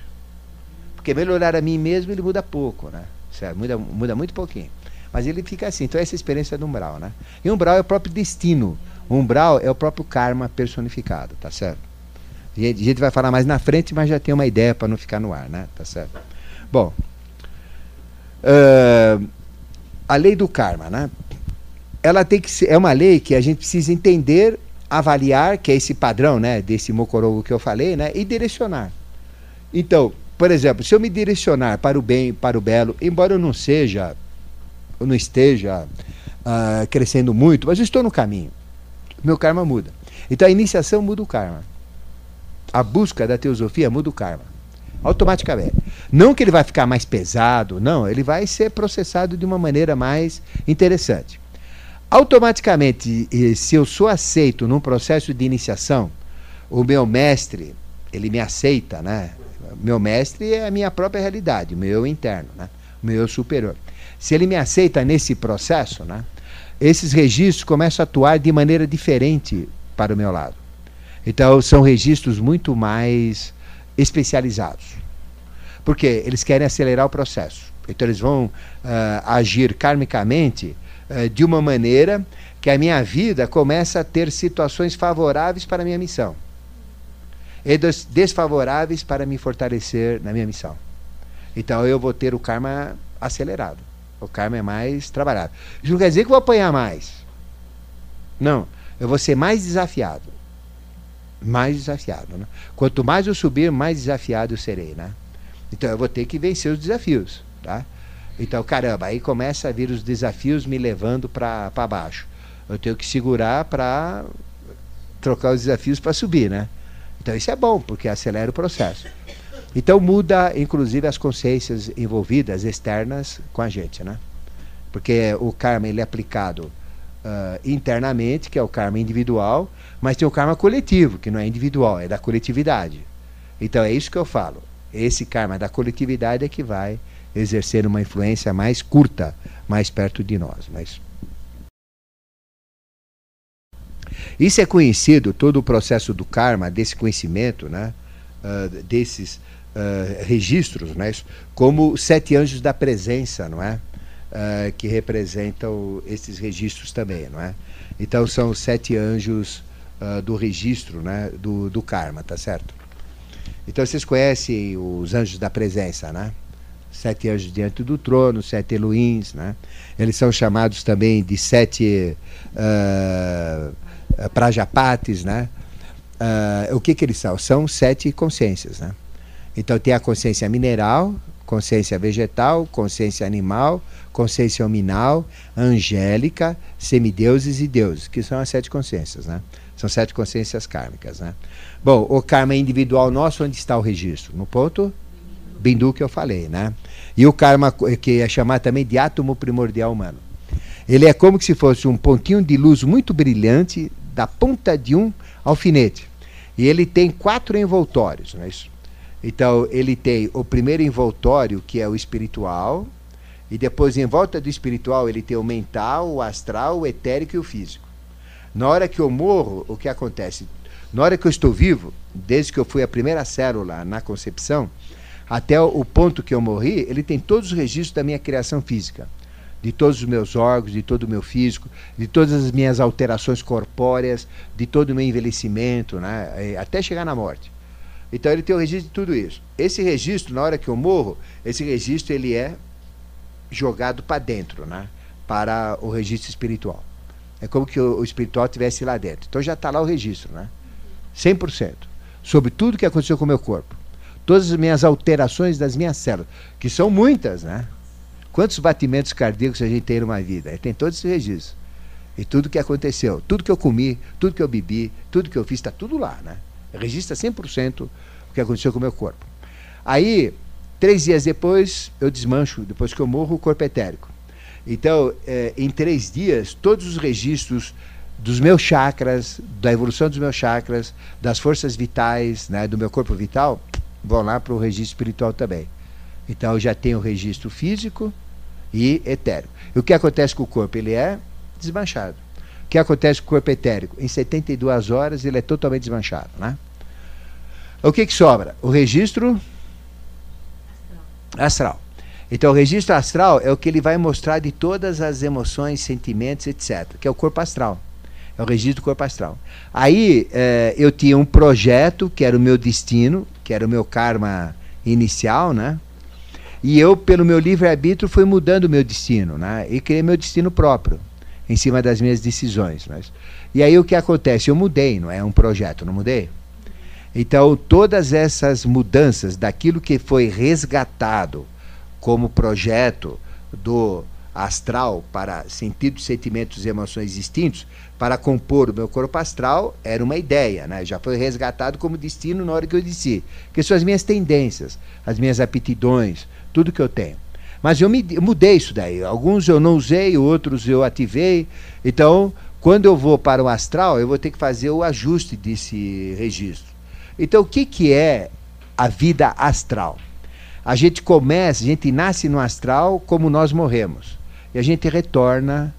Porque melhorar a mim mesmo, ele muda pouco, né? Certo? Muda, muda muito pouquinho. Mas ele fica assim. Então, essa é experiência do umbral, né? E umbral é o próprio destino. O umbral é o próprio karma personificado, tá certo? A gente vai falar mais na frente, mas já tem uma ideia para não ficar no ar, né? Tá certo? Bom, uh, a lei do karma, né? Ela tem que ser, é uma lei que a gente precisa entender, avaliar, que é esse padrão, né? Desse mocorogo que eu falei, né? E direcionar. Então, por exemplo, se eu me direcionar para o bem, para o belo, embora eu não seja, eu não esteja uh, crescendo muito, mas eu estou no caminho meu karma muda. Então a iniciação muda o karma. A busca da teosofia muda o karma. Automaticamente. Não que ele vai ficar mais pesado, não, ele vai ser processado de uma maneira mais interessante. Automaticamente, se eu sou aceito num processo de iniciação, o meu mestre, ele me aceita, né? Meu mestre é a minha própria realidade, o meu interno, né? O meu superior. Se ele me aceita nesse processo, né? esses registros começam a atuar de maneira diferente para o meu lado. Então, são registros muito mais especializados. Porque eles querem acelerar o processo. Então, eles vão uh, agir karmicamente uh, de uma maneira que a minha vida começa a ter situações favoráveis para a minha missão. e desfavoráveis para me fortalecer na minha missão. Então eu vou ter o karma acelerado. O karma é mais trabalhado. Isso não quer dizer que eu vou apanhar mais. Não. Eu vou ser mais desafiado. Mais desafiado. Né? Quanto mais eu subir, mais desafiado eu serei. Né? Então eu vou ter que vencer os desafios. Tá? Então, caramba, aí começa a vir os desafios me levando para baixo. Eu tenho que segurar para trocar os desafios para subir, né? Então isso é bom, porque acelera o processo. Então muda, inclusive, as consciências envolvidas, externas, com a gente, né? Porque o karma ele é aplicado uh, internamente, que é o karma individual, mas tem o karma coletivo, que não é individual, é da coletividade. Então é isso que eu falo. Esse karma da coletividade é que vai exercer uma influência mais curta, mais perto de nós. Mas isso é conhecido, todo o processo do karma, desse conhecimento, né, uh, desses uh, registros, né, como sete anjos da presença, não é? Uh, que representam esses registros também, não é? Então são os sete anjos do registro, né, do, do karma, tá certo? Então vocês conhecem os anjos da presença, né? Sete anjos diante do trono, sete Elohims, né? Eles são chamados também de sete uh, Prajapatis, né? Uh, o que, que eles são? São sete consciências, né? Então tem a consciência mineral, consciência vegetal, consciência animal, consciência hominal, angélica, semideuses e deuses, que são as sete consciências, né? São sete consciências kármicas, né? Bom, o karma individual nosso, onde está o registro? No ponto bindu que eu falei, né? E o karma, que é chamado também de átomo primordial humano. Ele é como se fosse um pontinho de luz muito brilhante da ponta de um alfinete. E ele tem quatro envoltórios. Não é isso? Então, ele tem o primeiro envoltório, que é o espiritual, e depois, em volta do espiritual, ele tem o mental, o astral, o etérico e o físico. Na hora que eu morro, o que acontece? Na hora que eu estou vivo, desde que eu fui a primeira célula na concepção, até o ponto que eu morri, ele tem todos os registros da minha criação física de todos os meus órgãos, de todo o meu físico, de todas as minhas alterações corpóreas, de todo o meu envelhecimento, né, até chegar na morte. Então ele tem o registro de tudo isso. Esse registro, na hora que eu morro, esse registro ele é jogado para dentro, né, para o registro espiritual. É como que o, o espiritual estivesse lá dentro. Então já está lá o registro, né? 100%. Sobre tudo que aconteceu com o meu corpo. Todas as minhas alterações das minhas células, que são muitas, né? Quantos batimentos cardíacos a gente tem numa vida? Tem todos esses registros. E tudo que aconteceu, tudo que eu comi, tudo que eu bebi, tudo que eu fiz, está tudo lá, né? Registra 100% o que aconteceu com o meu corpo. Aí, três dias depois, eu desmancho, depois que eu morro, o corpo é etérico. Então, é, em três dias, todos os registros dos meus chakras, da evolução dos meus chakras, das forças vitais, né, do meu corpo vital, vão lá para o registro espiritual também. Então, eu já tenho o registro físico, e etérico. E o que acontece com o corpo? Ele é desmanchado. O que acontece com o corpo etérico? Em 72 horas ele é totalmente desmanchado. Né? O que, que sobra? O registro astral. astral. Então, o registro astral é o que ele vai mostrar de todas as emoções, sentimentos, etc., que é o corpo astral. É o registro do corpo astral. Aí, eh, eu tinha um projeto, que era o meu destino, que era o meu karma inicial, né? E eu, pelo meu livre-arbítrio, fui mudando o meu destino, né? E criei meu destino próprio, em cima das minhas decisões. Mas... E aí o que acontece? Eu mudei, não é um projeto, não mudei? Então, todas essas mudanças daquilo que foi resgatado como projeto do astral para sentidos, sentimentos e emoções distintos, para compor o meu corpo astral, era uma ideia, né? já foi resgatado como destino na hora que eu disse, que são as minhas tendências, as minhas aptidões, tudo que eu tenho. Mas eu, me, eu mudei isso daí. Alguns eu não usei, outros eu ativei. Então, quando eu vou para o astral, eu vou ter que fazer o ajuste desse registro. Então, o que, que é a vida astral? A gente começa, a gente nasce no astral como nós morremos. E a gente retorna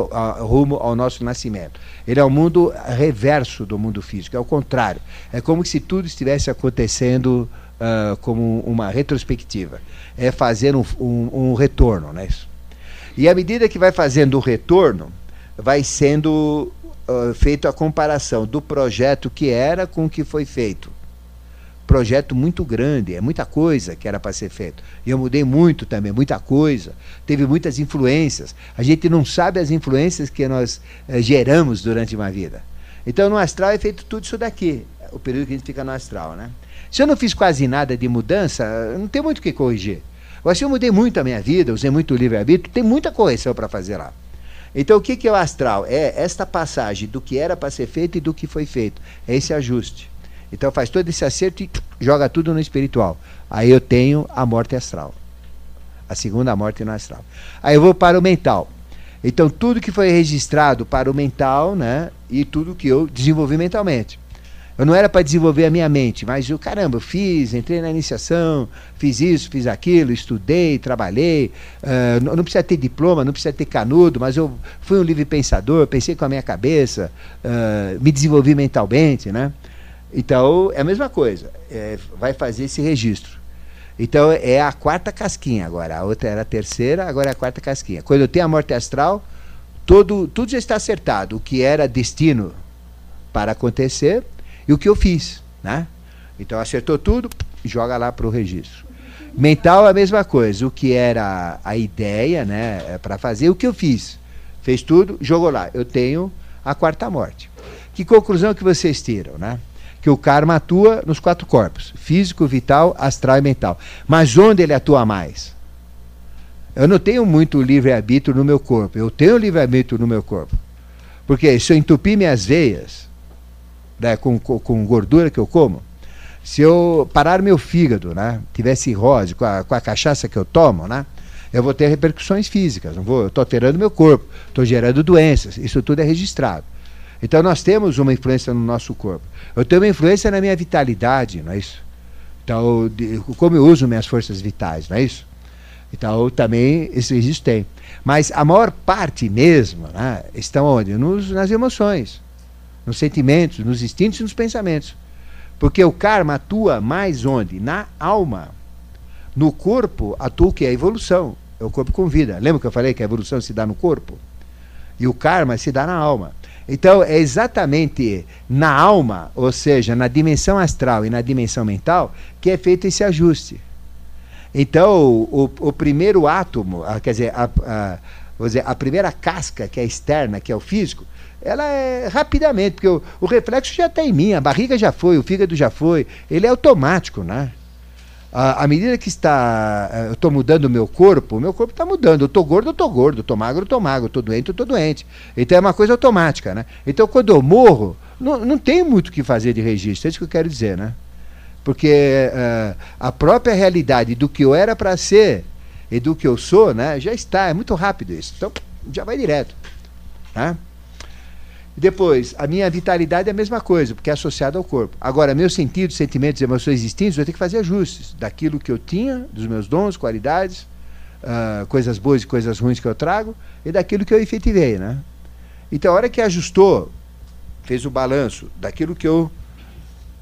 rumo ao nosso nascimento. Ele é o mundo reverso do mundo físico, é o contrário. É como se tudo estivesse acontecendo uh, como uma retrospectiva. É fazer um, um, um retorno, né? E à medida que vai fazendo o retorno, vai sendo uh, feito a comparação do projeto que era com o que foi feito. Projeto muito grande, é muita coisa que era para ser feito. E eu mudei muito também, muita coisa. Teve muitas influências. A gente não sabe as influências que nós eh, geramos durante uma vida. Então no astral é feito tudo isso daqui, o período que a gente fica no astral, né? Se eu não fiz quase nada de mudança, não tem muito o que corrigir. Agora, se eu mudei muito a minha vida, usei muito o livre-arbítrio, tem muita correção para fazer lá. Então, o que, que é o astral? É esta passagem do que era para ser feito e do que foi feito. É esse ajuste. Então, faz todo esse acerto e joga tudo no espiritual. Aí eu tenho a morte astral. A segunda morte no astral. Aí eu vou para o mental. Então, tudo que foi registrado para o mental, né? E tudo que eu desenvolvi mentalmente. Eu não era para desenvolver a minha mente, mas eu, caramba, eu fiz, entrei na iniciação, fiz isso, fiz aquilo, estudei, trabalhei. Uh, não, precisa ter diploma, não precisa ter canudo, mas eu fui um livre pensador, pensei com a minha cabeça, uh, me desenvolvi mentalmente, né? Então, é a mesma coisa, é, vai fazer esse registro. Então, é a quarta casquinha agora. A outra era a terceira, agora é a quarta casquinha. Quando eu tenho a morte astral, todo, tudo já está acertado. O que era destino para acontecer e o que eu fiz, né? Então acertou tudo, joga lá para o registro. Mental é a mesma coisa, o que era a ideia, né, é para fazer, o que eu fiz. Fez tudo, jogou lá. Eu tenho a quarta morte. Que conclusão que vocês tiram, né? Que o karma atua nos quatro corpos: físico, vital, astral e mental. Mas onde ele atua mais? Eu não tenho muito livre-arbítrio no meu corpo. Eu tenho livre-arbítrio no meu corpo. Porque se eu entupir minhas veias, né, com, com, gordura que eu como, se eu parar meu fígado, né, tiver cirrose com a, com a cachaça que eu tomo, né, eu vou ter repercussões físicas, não vou, eu estou alterando meu corpo, estou gerando doenças, isso tudo é registrado. Então nós temos uma influência no nosso corpo. Eu tenho uma influência na minha vitalidade, não é isso? Então, de, como eu uso minhas forças vitais, não é isso? Então também registro tem. Mas a maior parte mesmo né, estão onde? Nos, nas emoções nos sentimentos, nos instintos e nos pensamentos. Porque o karma atua mais onde? Na alma. No corpo atua o que? A evolução. É o corpo com vida. Lembra que eu falei que a evolução se dá no corpo? E o karma se dá na alma. Então, é exatamente na alma, ou seja, na dimensão astral e na dimensão mental, que é feito esse ajuste. Então, o, o primeiro átomo, quer dizer a, a, dizer, a primeira casca, que é externa, que é o físico, ela é rapidamente, porque o, o reflexo já está em mim, a barriga já foi, o fígado já foi, ele é automático, né? À, medida que está, eh, eu estou mudando o meu corpo, o meu corpo está mudando. Eu estou gordo, eu estou gordo, estou magro, eu estou magro, estou doente, eu estou doente. Então é uma coisa automática, né? Então quando eu morro, não, não tem muito o que fazer de registro, é isso que eu quero dizer, né? Porque uh, a própria realidade do que eu era para ser e do que eu sou, né, já está, é muito rápido isso. Então já vai direto, né? Depois, a minha vitalidade é a mesma coisa, porque é associada ao corpo. Agora, meus sentidos, sentimentos, emoções distintos, eu tenho que fazer ajustes daquilo que eu tinha, dos meus dons, qualidades, uh, coisas boas e coisas ruins que eu trago, e daquilo que eu efetivei. Né? Então, a hora que ajustou, fez o balanço daquilo que eu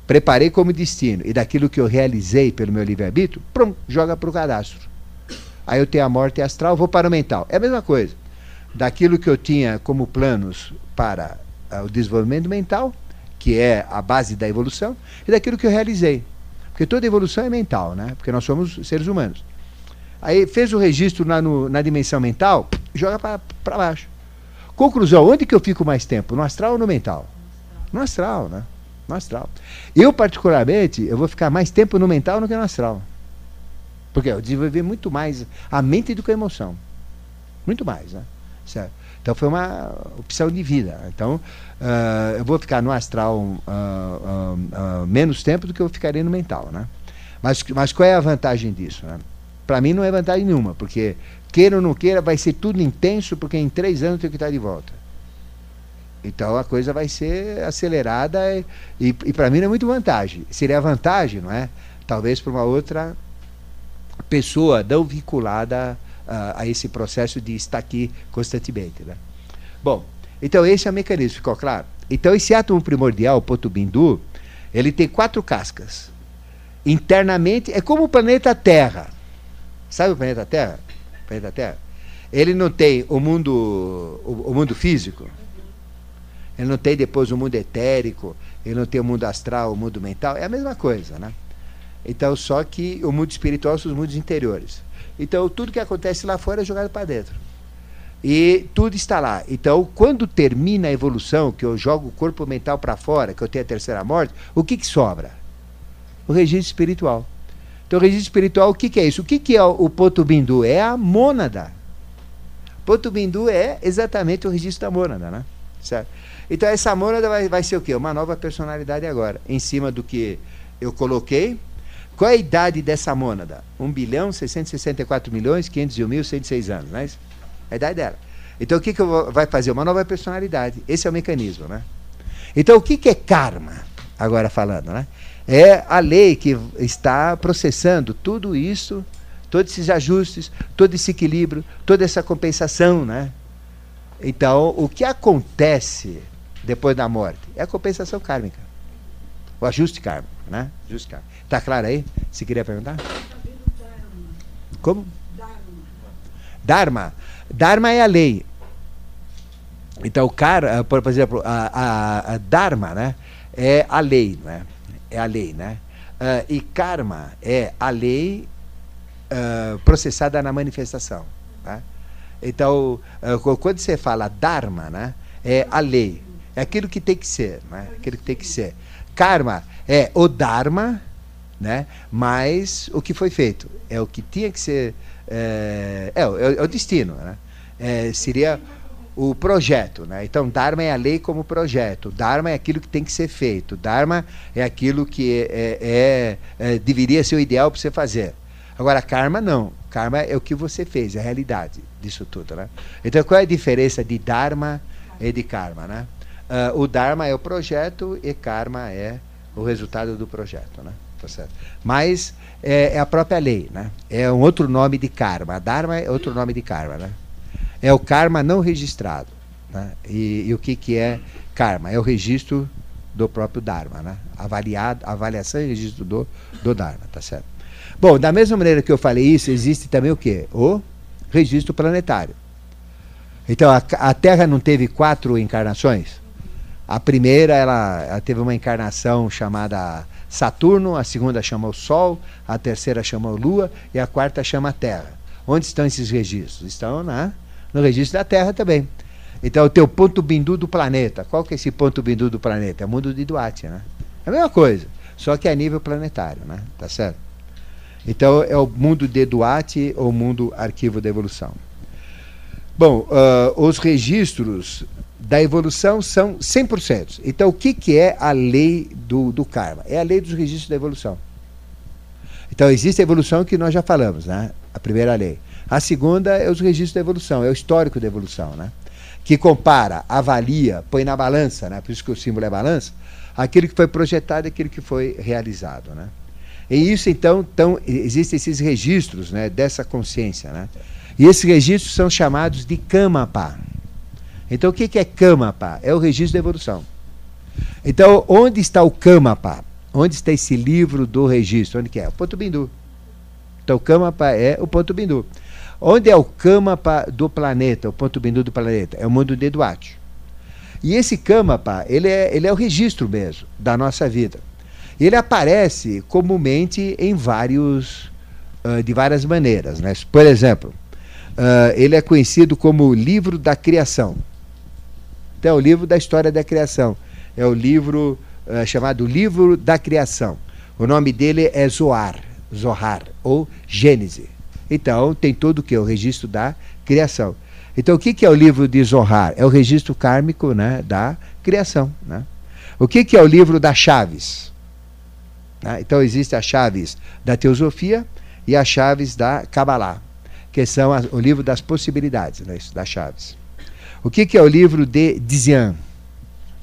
preparei como destino e daquilo que eu realizei pelo meu livre-arbítrio, pronto, joga para o cadastro. Aí eu tenho a morte astral, vou para o mental. É a mesma coisa. Daquilo que eu tinha como planos para o desenvolvimento mental, que é a base da evolução, e daquilo que eu realizei. Porque toda evolução é mental, né? Porque nós somos seres humanos. Aí fez o registro na, no, na dimensão mental, joga para baixo. Conclusão, onde que eu fico mais tempo? No astral ou no mental? No astral, né? No astral. Eu, particularmente, eu vou ficar mais tempo no mental do que no astral. Porque eu desenvolvi muito mais a mente do que a emoção. Muito mais, né? Certo? Então foi uma opção de vida. Então uh, eu vou ficar no astral uh, uh, menos tempo do que eu ficaria no mental, né? Mas, mas qual é a vantagem disso? Né? Para mim não é vantagem nenhuma, porque queira ou não queira, vai ser tudo intenso, porque em três anos eu tenho que estar de volta. Então a coisa vai ser acelerada e, e, e para mim não é muito vantagem. Seria vantagem, não é? Talvez para uma outra pessoa não vinculada a, a esse processo de estar aqui constantemente. Né? Bom, então esse é o mecanismo, ficou claro? Então esse átomo primordial, o Potubindu, ele tem quatro cascas. Internamente, é como o planeta Terra. Sabe o planeta Terra? O planeta Terra? Ele não tem o mundo, o, o mundo físico, ele não tem depois o mundo etérico, ele não tem o mundo astral, o mundo mental, é a mesma coisa, né? Então, só que o mundo espiritual são os mundos interiores. Então, tudo que acontece lá fora é jogado para dentro. E tudo está lá. Então, quando termina a evolução, que eu jogo o corpo mental para fora, que eu tenho a terceira morte, o que, que sobra? O registro espiritual. Então, o registro espiritual, o que, que é isso? O que, que é o ponto bindu? É a mônada. Ponto bindu é exatamente o registro da mônada, né? Certo? Então, essa mônada vai, vai ser o quê? Uma nova personalidade agora, em cima do que eu coloquei. Qual é a idade dessa mônada? 1 bilhão, 664 milhões, 501 mil, 106 anos, não é isso? a idade dela. Então o que, que vai fazer? Uma nova personalidade. Esse é o mecanismo, né? Então o que, que é karma? Agora falando, né? É a lei que está processando tudo isso, todos esses ajustes, todo esse equilíbrio, toda essa compensação, né? Então, o que acontece depois da morte é a compensação kármica. O ajuste kármico, né? Ajuste kármico. Tá claro aí? Se queria perguntar? Como? Dharma. Dharma é a lei. Então, cara, por, exemplo, a, a, a, Dharma né, é a lei, né? É a lei, né? Uh, e karma é a lei uh, processada na manifestação. Né? Então, uh, quando você fala Dharma, né, é a lei. É aquilo que tem que ser, né? Aquilo que tem que ser. Karma é o Dharma, né? Mas o que foi feito é o que tinha que ser é, é, é, é o destino, né? É, seria o projeto, né? Então, Dharma é a lei como projeto. Dharma é aquilo que tem que ser feito. Dharma é aquilo que é, é, é deveria ser o ideal para você fazer. Agora, karma não. Karma é o que você fez, é a realidade disso tudo, né? Então, qual é a diferença de Dharma e de karma, né? Uh, o Dharma é o projeto e karma é o resultado do projeto, né? Tá certo? Mas é, é, a própria lei, né? É um outro nome de karma. Dharma é outro nome de karma, né? É o karma não registrado. Né? E, e, o que, que é karma? É o registro do próprio Dharma, né? Avaliado, avaliação e registro do, do Dharma, tá certo? Bom, da mesma maneira que eu falei isso, existe também o quê? O registro planetário. Então, a, a Terra não teve quatro encarnações? A primeira, ela, ela teve uma encarnação chamada Saturno, a segunda chama o Sol, a terceira chama a Lua e a quarta chama a Terra. Onde estão esses registros? Estão na, no registro da Terra também. Então, o teu ponto bindu do planeta. Qual que é esse ponto bindu do planeta? É o mundo de Duarte, né? É a mesma coisa, só que é a nível planetário, né? Tá certo? Então, é o mundo de Duarte ou mundo arquivo da evolução. Bom, uh, os registros da evolução são 100%. Então, o que, que é a lei do, do karma? É a lei dos registros da evolução. Então, existe a evolução que nós já falamos, né? A primeira lei. A segunda é os registros da evolução, é o histórico da evolução, né? Que compara, avalia, põe na balança, né? Por isso que o símbolo é balança, aquilo que foi projetado e aquilo que foi realizado, né? E isso, então, então existem esses registros né, dessa consciência, né? E esses registros são chamados de Kamapa. Então, o que é Kamapa? É o registro da evolução. Então, onde está o Kamapa? Onde está esse livro do registro? Onde que é? O ponto bindu. Então, o Kamapa é o ponto bindu. Onde é o Kamapa do planeta, o ponto bindu do planeta? É o mundo de Duarte. E esse Kamapa, ele é, ele é o registro mesmo da nossa vida. Ele aparece comumente em vários, uh, de várias maneiras. Né? Por exemplo, uh, ele é conhecido como o livro da criação. Então, é o livro da história da criação. É o livro uh, chamado Livro da Criação. O nome dele é Zoar, Zohar, ou Gênese. Então, tem todo o que? O registro da criação. Então, o que, que é o livro de Zohar? É o registro kármico né, da criação. Né? O que, que é o livro das chaves? Né? Então, existem as chaves da teosofia e as chaves da Kabbalah, que são o livro das possibilidades, né, das chaves. O que, que é o livro de Dizian?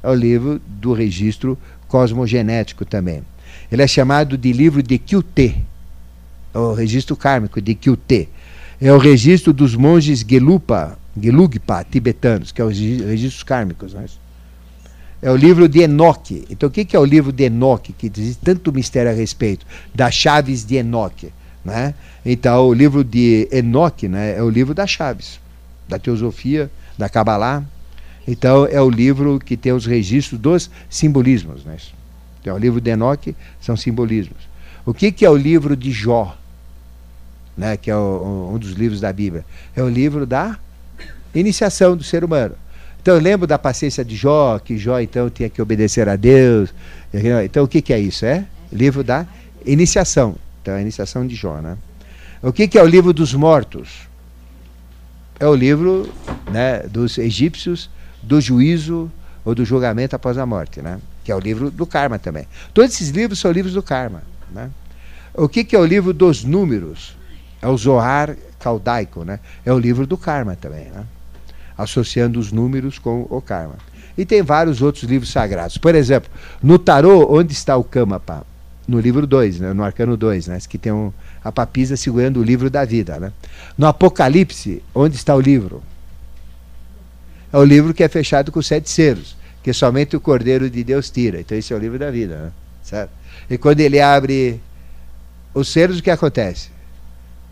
É o livro do registro cosmogenético também. Ele é chamado de livro de Kyute, é o registro kármico de Kyute. É o registro dos monges Gelupa, Gelugpa tibetanos, que é os registros kármicos. Né? É o livro de Enoque. Então, o que, que é o livro de Enoque, que diz tanto mistério a respeito das chaves de Enoque? Né? Então, o livro de Enoque né, é o livro das chaves, da teosofia da Kabbalah. Então, é o livro que tem os registros dos simbolismos. Né? Então, o livro de Enoque são simbolismos. O que, que é o livro de Jó? Né, que é o, um dos livros da Bíblia. É o livro da iniciação do ser humano. Então eu lembro da paciência de Jó, que Jó então tinha que obedecer a Deus. Então o que, que é isso? É livro da iniciação. Então é a iniciação de Jó. Né? O que, que é o livro dos mortos? É o livro né, dos egípcios do juízo ou do julgamento após a morte, né? que é o livro do karma também. Todos esses livros são livros do karma. Né? O que, que é o livro dos números? É o Zohar caldaico, né? é o livro do karma também, né? associando os números com o karma. E tem vários outros livros sagrados. Por exemplo, no tarô, onde está o Kamapa? No livro 2, né? no arcano 2, né? que tem um, a papisa segurando o livro da vida. Né? No Apocalipse, onde está o livro? É o livro que é fechado com sete selos, que somente o Cordeiro de Deus tira. Então esse é o livro da vida. Né? Certo? E quando ele abre os selos, o que acontece?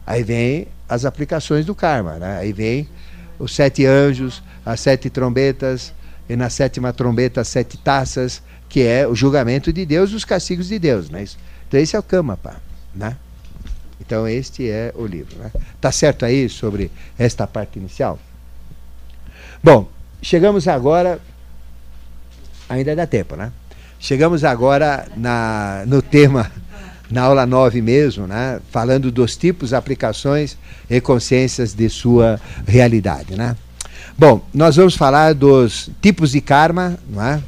Aí vem as aplicações do karma. Né? Aí vem os sete anjos, as sete trombetas, e na sétima trombeta as sete taças, que é o julgamento de Deus e os castigos de Deus. Né? Então esse é o Kamapa. Né? Então este é o livro. Né? Tá certo aí sobre esta parte inicial? Bom, chegamos agora. Ainda dá tempo, né? Chegamos agora na, no tema, na aula 9 mesmo, né? falando dos tipos, aplicações e consciências de sua realidade. Né? Bom, nós vamos falar dos tipos de karma, não é?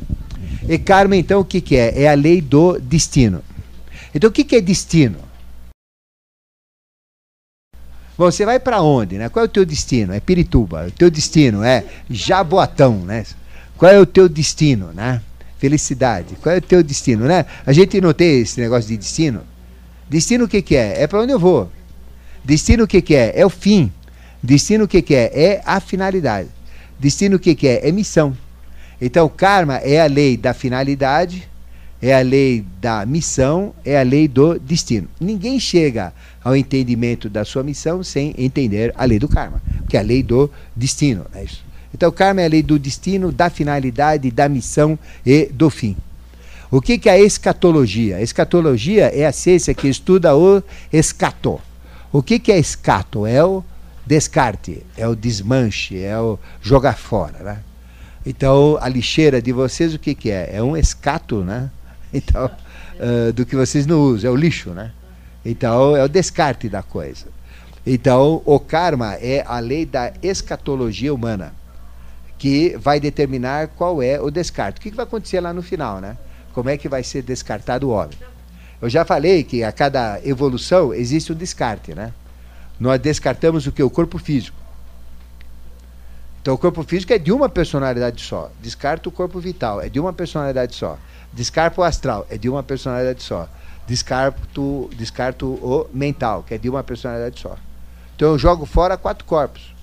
E karma, então, o que, que é? É a lei do destino. Então, o que, que é destino? Você vai para onde, né? Qual é o teu destino? É Pirituba. O teu destino é Jaboatão, né? Qual é o teu destino, né? Felicidade. Qual é o teu destino, né? A gente não tem esse negócio de destino. Destino o que, que é? É para onde eu vou. Destino o que, que é? É o fim. Destino o que, que é? É a finalidade. Destino o que, que é? É missão. Então, karma é a lei da finalidade, é a lei da missão, é a lei do destino. Ninguém chega ao entendimento da sua missão sem entender a lei do karma, que é a lei do destino. É. Então, o karma é a lei do destino, da finalidade, da missão e do fim. O que, é a escatologia? A escatologia é a ciência que estuda o escato. O que, é escato? É o descarte, é o desmanche, é o jogar fora. Né? Então, a lixeira de vocês, o que é? É um escato, né? Então, uh, do que vocês não usam, é o lixo, né? Então, é o descarte da coisa. Então, o karma é a lei da escatologia humana, que vai determinar qual é o descarte. O que, vai acontecer lá no final, né? Como é que vai ser descartado o homem? Eu já falei que a cada evolução existe um descarte, né? Nós descartamos o que? O corpo físico. Então, o corpo físico é de uma personalidade só. Descarta o corpo vital, é de uma personalidade só. Descarta o astral, é de uma personalidade só descarto, descarto o mental, que é de uma personalidade só. Então eu jogo fora quatro corpos.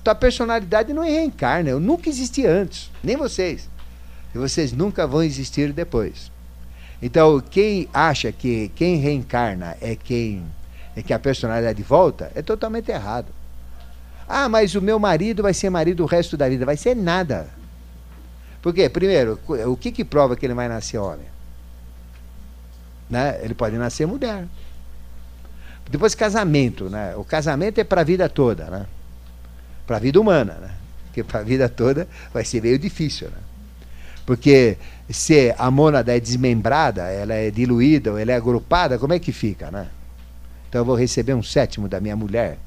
Então a personalidade não reencarna, eu nunca existi antes, nem vocês. E vocês nunca vão existir depois. Então quem acha que quem reencarna é quem é que a personalidade volta, é totalmente errado. Ah, mas o meu marido vai ser marido o resto da vida. Vai ser nada. Por quê? Primeiro, o que, que prova que ele vai nascer homem? né? Ele pode nascer mulher. Depois casamento, né? O casamento é para a vida toda, né? Para a vida humana, né? Porque para a vida toda vai ser meio difícil, né? Porque se a mônada é desmembrada, ela é diluída, ou ela é agrupada, como é que fica, né? Então eu vou receber um sétimo da minha mulher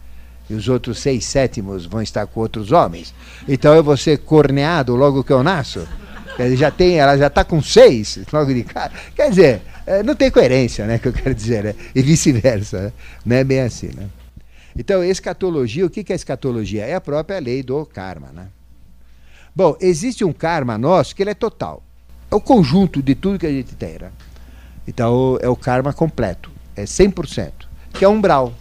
e os outros seis sétimos vão estar com outros homens. Então eu vou ser corneado logo que eu nasço. Já tem, ela já está com seis logo de cara. Quer dizer, é, não tem coerência, né, que eu quero dizer, né? e vice-versa. Né? Não é bem assim. Né? Então, escatologia, o que é escatologia? É a própria lei do karma. Né? Bom, existe um karma nosso que ele é total. É o conjunto de tudo que a gente tem. Né? Então, é o karma completo. É 100%. Que é umbral.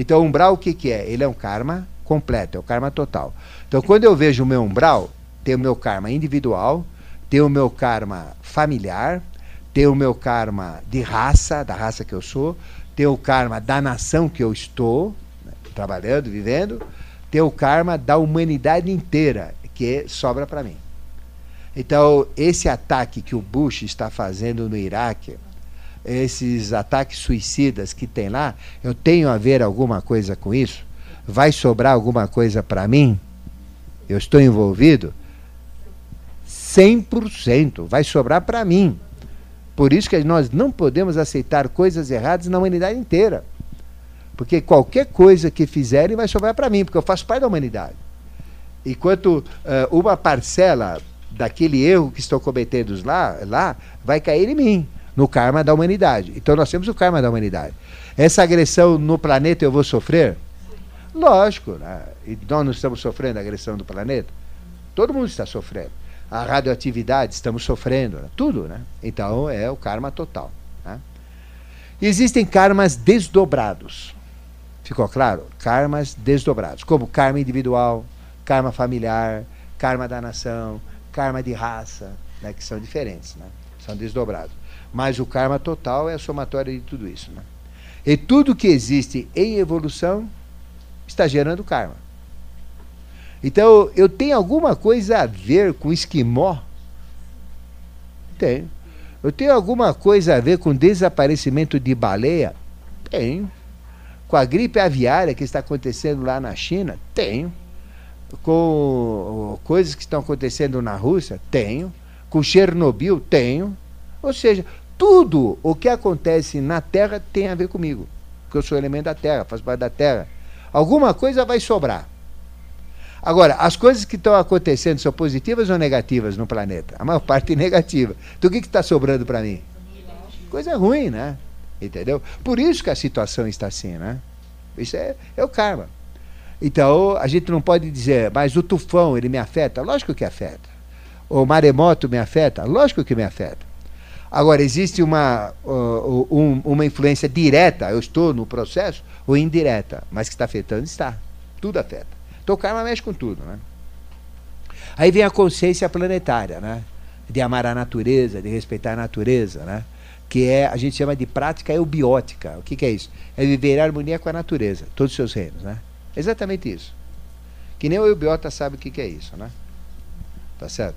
Então, umbral o que, que é? Ele é um karma completo, é o karma total. Então, quando eu vejo o meu umbral, tem o meu karma individual, tem o meu karma familiar, tem o meu karma de raça, da raça que eu sou, tem o karma da nação que eu estou, né, trabalhando, vivendo, tem o karma da humanidade inteira, que sobra para mim. Então, esse ataque que o Bush está fazendo no Iraque, esses ataques suicidas que tem lá, eu tenho a ver alguma coisa com isso? Vai sobrar alguma coisa para mim? Eu estou envolvido? 100% vai sobrar para mim. Por isso que nós não podemos aceitar coisas erradas na humanidade inteira. Porque qualquer coisa que fizerem vai sobrar para mim, porque eu faço parte da humanidade. Enquanto uh, uma parcela daquele erro que estou cometendo lá, lá vai cair em mim, no karma da humanidade. Então nós temos o karma da humanidade. Essa agressão no planeta eu vou sofrer? Lógico, né? e nós não estamos sofrendo a agressão do planeta. Todo mundo está sofrendo. A radioatividade, estamos sofrendo, né? tudo, né? Então é o karma total. Né? Existem karmas desdobrados. Ficou claro? Karmas desdobrados, como karma individual, karma familiar, karma da nação, karma de raça, né, que são diferentes, né? são desdobrados. Mas o karma total é a somatória de tudo isso. Né? E tudo que existe em evolução está gerando karma. Então, eu tenho alguma coisa a ver com esquimó? Tenho. Eu tenho alguma coisa a ver com desaparecimento de baleia? Tenho. Com a gripe aviária que está acontecendo lá na China? Tenho com coisas que estão acontecendo na Rússia? Tenho. Com Chernobyl? Tenho. Ou seja, tudo o que acontece na Terra tem a ver comigo. Porque eu sou elemento da Terra, faço parte da Terra. Alguma coisa vai sobrar. Agora, as coisas que estão acontecendo são positivas ou negativas no planeta? A maior parte é negativa. Então o que está sobrando para mim? Coisa ruim, né? Entendeu? Por isso que a situação está assim, né? Isso é, é o karma. Então, a gente não pode dizer, mas o tufão, ele me afeta? Lógico que afeta. O maremoto me afeta? Lógico que me afeta. Agora, existe uma, uh, um, uma influência direta, eu estou no processo, ou indireta, mas que está afetando, está. Tudo afeta. Então, o karma mexe com tudo. Né? Aí vem a consciência planetária, né? de amar a natureza, de respeitar a natureza, né? que é, a gente chama de prática eubiótica. O que, que é isso? É viver em harmonia com a natureza, todos os seus reinos. Né? Exatamente isso. Que nem o eubiota sabe o que, que é isso, né? Tá certo?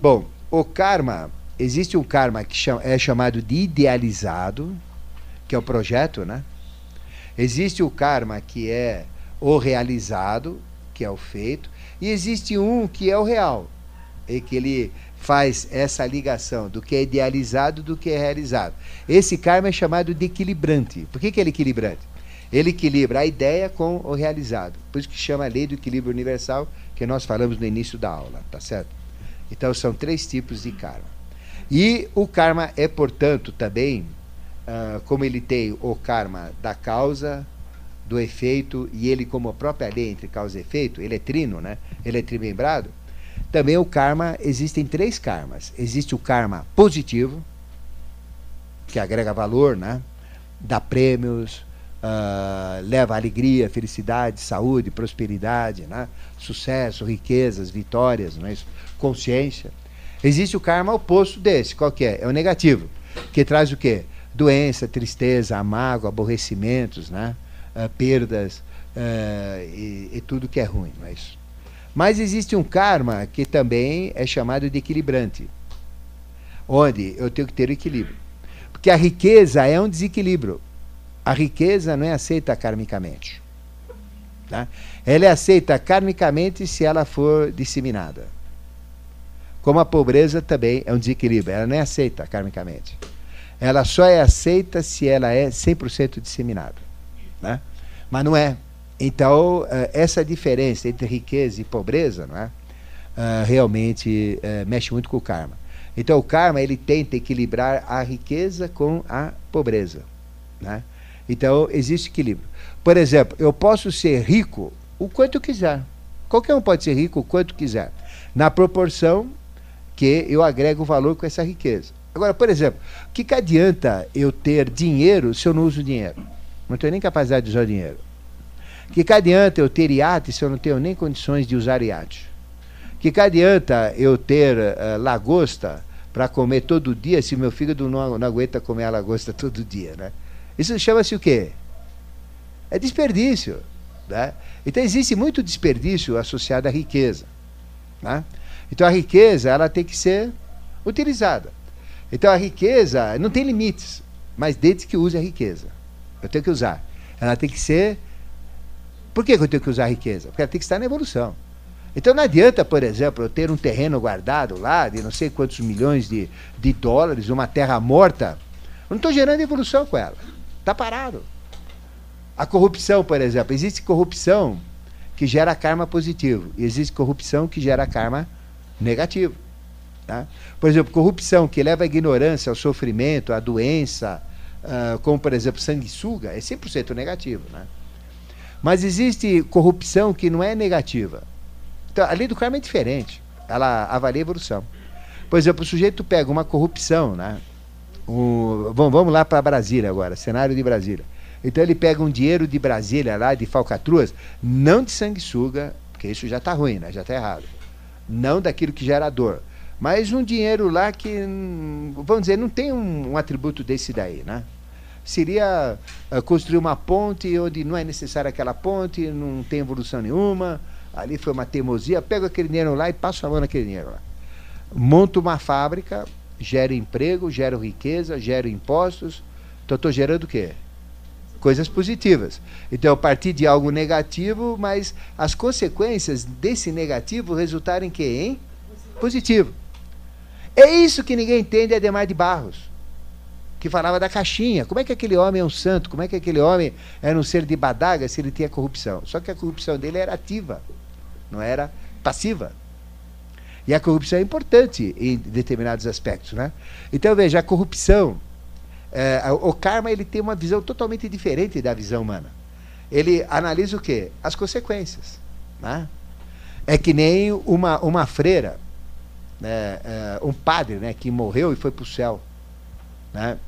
Bom, o karma, existe um karma que é chamado de idealizado, que é o projeto, né? Existe o karma que é o realizado, que é o feito, e existe um que é o real, e que ele faz essa ligação do que é idealizado do que é realizado. Esse karma é chamado de equilibrante. Por que, que ele é equilibrante? Ele equilibra a ideia com o realizado. Por isso que chama a lei do equilíbrio universal, que nós falamos no início da aula, tá certo? Então são três tipos de karma. E o karma é, portanto, também, uh, como ele tem o karma da causa, do efeito, e ele como a própria lei entre causa e efeito, ele é trino, né? Ele é trimembrado. Também o karma, existem três karmas. Existe o karma positivo, que agrega valor, né? Dá prêmios, uh, leva alegria, felicidade, saúde, prosperidade, né? sucesso, riquezas, vitórias, né? consciência. Existe o karma oposto desse, qual que é? É o negativo, que traz o quê? Doença, tristeza, amargo, aborrecimentos, né? Uh, perdas uh, e, e, tudo que é ruim. Mas, mas existe um karma que também é chamado de equilibrante, onde eu tenho que ter o equilíbrio. Porque a riqueza é um desequilíbrio. A riqueza não é aceita karmicamente. Tá? Ela é aceita karmicamente se ela for disseminada. Como a pobreza também é um desequilíbrio, ela não é aceita karmicamente. Ela só é aceita se ela é 100% disseminada. Né? Mas não é. Então, eh, essa diferença entre riqueza e pobreza não é? Uh, realmente uh, mexe muito com o karma. Então, o karma ele tenta equilibrar a riqueza com a pobreza. Né? Então, existe equilíbrio. Por exemplo, eu posso ser rico o quanto eu quiser. Qualquer um pode ser rico o quanto quiser, na proporção que eu agrego valor com essa riqueza. Agora, por exemplo, o que, que adianta eu ter dinheiro se eu não uso dinheiro? Não tenho nem capacidade de usar dinheiro. O que, que adianta eu ter iate se eu não tenho nem condições de usar iate? O que, que adianta eu ter uh, lagosta para comer todo dia se meu fígado não, não aguenta comer a lagosta todo dia, né? Isso chama-se o quê? É desperdício. Né? Então existe muito desperdício associado à riqueza. Né? Então a riqueza ela tem que ser utilizada. Então a riqueza não tem limites. mas desde que use a riqueza. Eu tenho que usar. Ela tem que ser. Por que, eu tenho que usar a riqueza? Porque ela tem que estar na evolução. Então não adianta, por exemplo, eu ter um terreno guardado lá de não sei quantos milhões de, de dólares, uma terra morta. Eu não estou gerando evolução com ela. Está parado. A corrupção, por exemplo. Existe corrupção que gera karma positivo. E existe corrupção que gera karma negativo. Tá? Por exemplo, corrupção que leva à ignorância, ao sofrimento, à doença, uh, como por exemplo sanguessuga, é 100% negativo. Né? Mas existe corrupção que não é negativa. Então, a lei do karma é diferente. Ela avalia a evolução. Por exemplo, o sujeito pega uma corrupção, né? Vamos, vamos lá para Brasília agora, cenário de Brasília. Então ele pega um dinheiro de Brasília lá, de falcatruas, não de sanguessuga, porque isso já está ruim, né? já está errado. Não daquilo que gera dor. Mas um dinheiro lá que, vamos dizer, não tem um, um atributo desse daí, né? Seria uh, construir uma ponte onde não é necessária aquela ponte, não tem evolução nenhuma, ali foi uma teimosia, pego aquele dinheiro lá e passo a mão naquele dinheiro lá. Monto uma fábrica, gero emprego, gero riqueza, gero impostos, então estou gerando o quê? Coisas positivas. Então, eu parti de algo negativo, mas as consequências desse negativo resultaram em quê? Em positivo. É isso que ninguém entende, Ademar de Barros, que falava da caixinha. Como é que aquele homem é um santo? Como é que aquele homem era um ser de badaga se ele tinha corrupção? Só que a corrupção dele era ativa, não era passiva. E a corrupção é importante em determinados aspectos. Né? Então, veja, a corrupção é, o karma ele tem uma visão totalmente diferente da visão humana. Ele analisa o quê? As consequências. Né? É que nem uma, uma freira, né, é, um padre né, que morreu e foi para o céu. Né?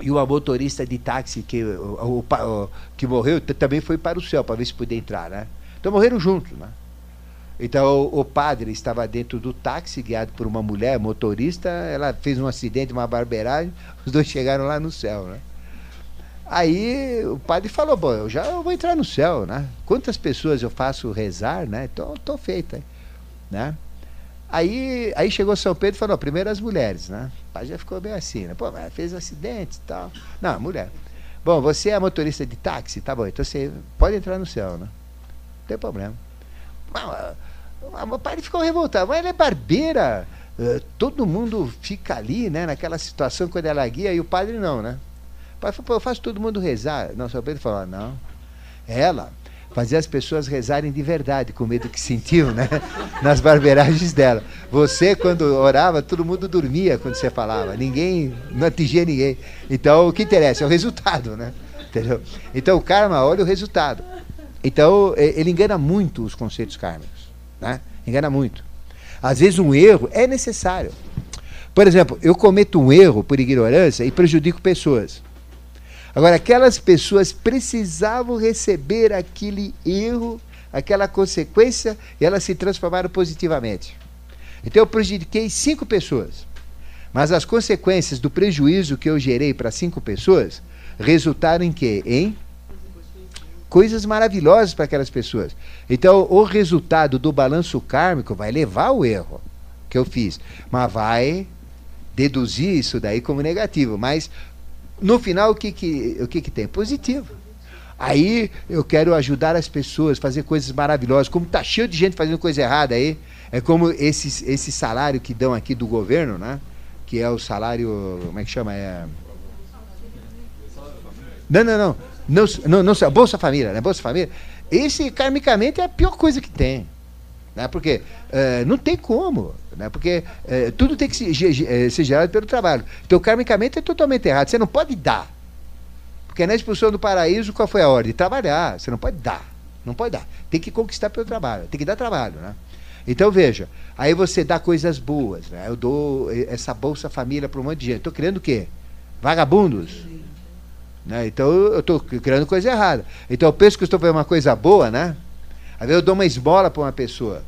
E o motorista de táxi que, o, o, o, que morreu também foi para o céu, para ver se podia entrar. Né? Então morreram juntos. Né? Então o padre estava dentro do táxi, guiado por uma mulher motorista. Ela fez um acidente, uma barbeiragem. Os dois chegaram lá no céu, né? Aí o padre falou: Bom, eu já vou entrar no céu, né? Quantas pessoas eu faço rezar, né? Então, estou feita, né? Aí, aí chegou São Pedro e falou: Primeiro as mulheres, né? O padre já ficou bem assim, né? Pô, mas fez acidente e tal. Não, mulher. Bom, você é motorista de táxi, tá bom? Então você pode entrar no céu, né? Não tem problema. O pai ficou revoltado. Mas ela é barbeira. Uh, todo mundo fica ali, né, naquela situação quando ela guia e o padre não, né? O pai falou, eu faço todo mundo rezar. Não, o Pedro falou, não. Ela fazia as pessoas rezarem de verdade, com medo que sentiu, né? Nas barbeiragens dela. Você, quando orava, todo mundo dormia quando você falava. Ninguém, não atingia ninguém. Então, o que interessa é o resultado, né? Entendeu? Então, o karma olha o resultado. Então, ele engana muito os conceitos kármicos. Né? Engana muito. Às vezes, um erro é necessário. Por exemplo, eu cometo um erro por ignorância e prejudico pessoas. Agora, aquelas pessoas precisavam receber aquele erro, aquela consequência, e elas se transformaram positivamente. Então, eu prejudiquei cinco pessoas. Mas as consequências do prejuízo que eu gerei para cinco pessoas resultaram em quê? Em coisas maravilhosas para aquelas pessoas. Então, o resultado do balanço kármico vai levar o erro que eu fiz, mas vai deduzir isso daí como negativo. Mas no final, o que, que, o que, que tem? Positivo. Aí eu quero ajudar as pessoas, fazer coisas maravilhosas. Como está cheio de gente fazendo coisa errada aí, é como esse, esse salário que dão aqui do governo, né? Que é o salário. Como é que chama? É. Não, não, não. Não, não, não, Bolsa Família, né? Bolsa Família. Esse, karmicamente, é a pior coisa que tem. Né? Porque uh, não tem como. Né? Porque uh, tudo tem que ser, eh, ser gerado pelo trabalho. Então, karmicamente, é totalmente errado. Você não pode dar. Porque na expulsão do paraíso, qual foi a ordem? Trabalhar. Você não pode dar. Não pode dar. Tem que conquistar pelo trabalho. Tem que dar trabalho, né? Então veja, aí você dá coisas boas, né? Eu dou essa Bolsa Família para um monte de gente. Estou criando o quê? Vagabundos. Né? Então eu estou criando coisa errada. Então eu penso que estou fazendo uma coisa boa, né? Às vezes eu dou uma esmola para uma pessoa.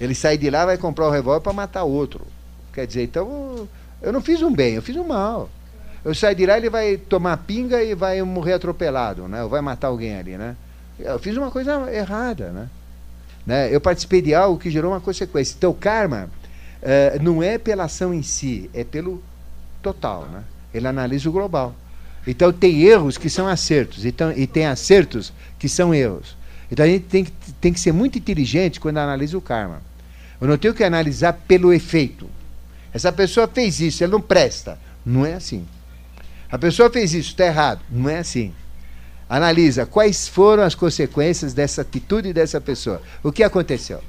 Ele sai de lá vai comprar o um revólver para matar outro. Quer dizer, então eu não fiz um bem, eu fiz um mal. Eu saio de lá, ele vai tomar pinga e vai morrer atropelado, né? Ou vai matar alguém ali, né? Eu fiz uma coisa errada, né? né? Eu participei de algo que gerou uma consequência. Então, o karma uh, não é pela ação em si, é pelo total, né? ele analisa o global. Então tem erros que são acertos, então, e tem acertos que são erros. Então a gente tem que, tem que ser muito inteligente quando analisa o karma. Eu não tenho que analisar pelo efeito. Essa pessoa fez isso, ela não presta. Não é assim. A pessoa fez isso, está errado. Não é assim. Analisa quais foram as consequências dessa atitude dessa pessoa. O que aconteceu?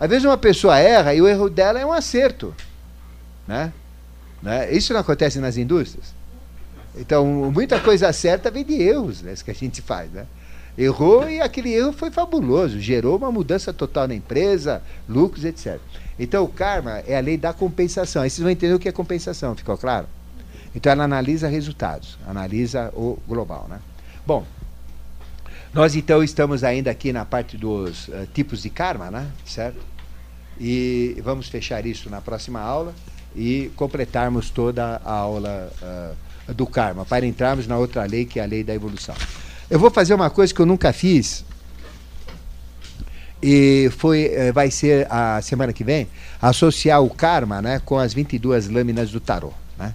Às vezes uma pessoa erra e o erro dela é um acerto. Né? né? Isso não acontece nas indústrias? Então, muita coisa certa vem de erros, né? Que a gente faz, né? Errou e aquele erro foi fabuloso, gerou uma mudança total na empresa, lucros, etc. Então, o karma é a lei da compensação. Aí vocês vão entender o que é compensação, ficou claro? Então, ela analisa resultados, analisa o global, né? Bom, nós então estamos ainda aqui na parte dos uh, tipos de karma, né? Certo? E vamos fechar isso na próxima aula e completarmos toda a aula uh, do karma, para entrarmos na outra lei, que é a lei da evolução. Eu vou fazer uma coisa que eu nunca fiz, e foi, eh, vai ser a semana que vem, associar o karma né, com as 22 lâminas do tarô. Né?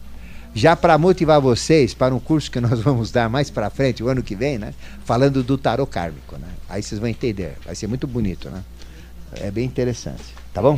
Já para motivar vocês para um curso que nós vamos dar mais para frente, o ano que vem, né, falando do tarô kármico. Né? Aí vocês vão entender, vai ser muito bonito. Né? É bem interessante. Tá bom?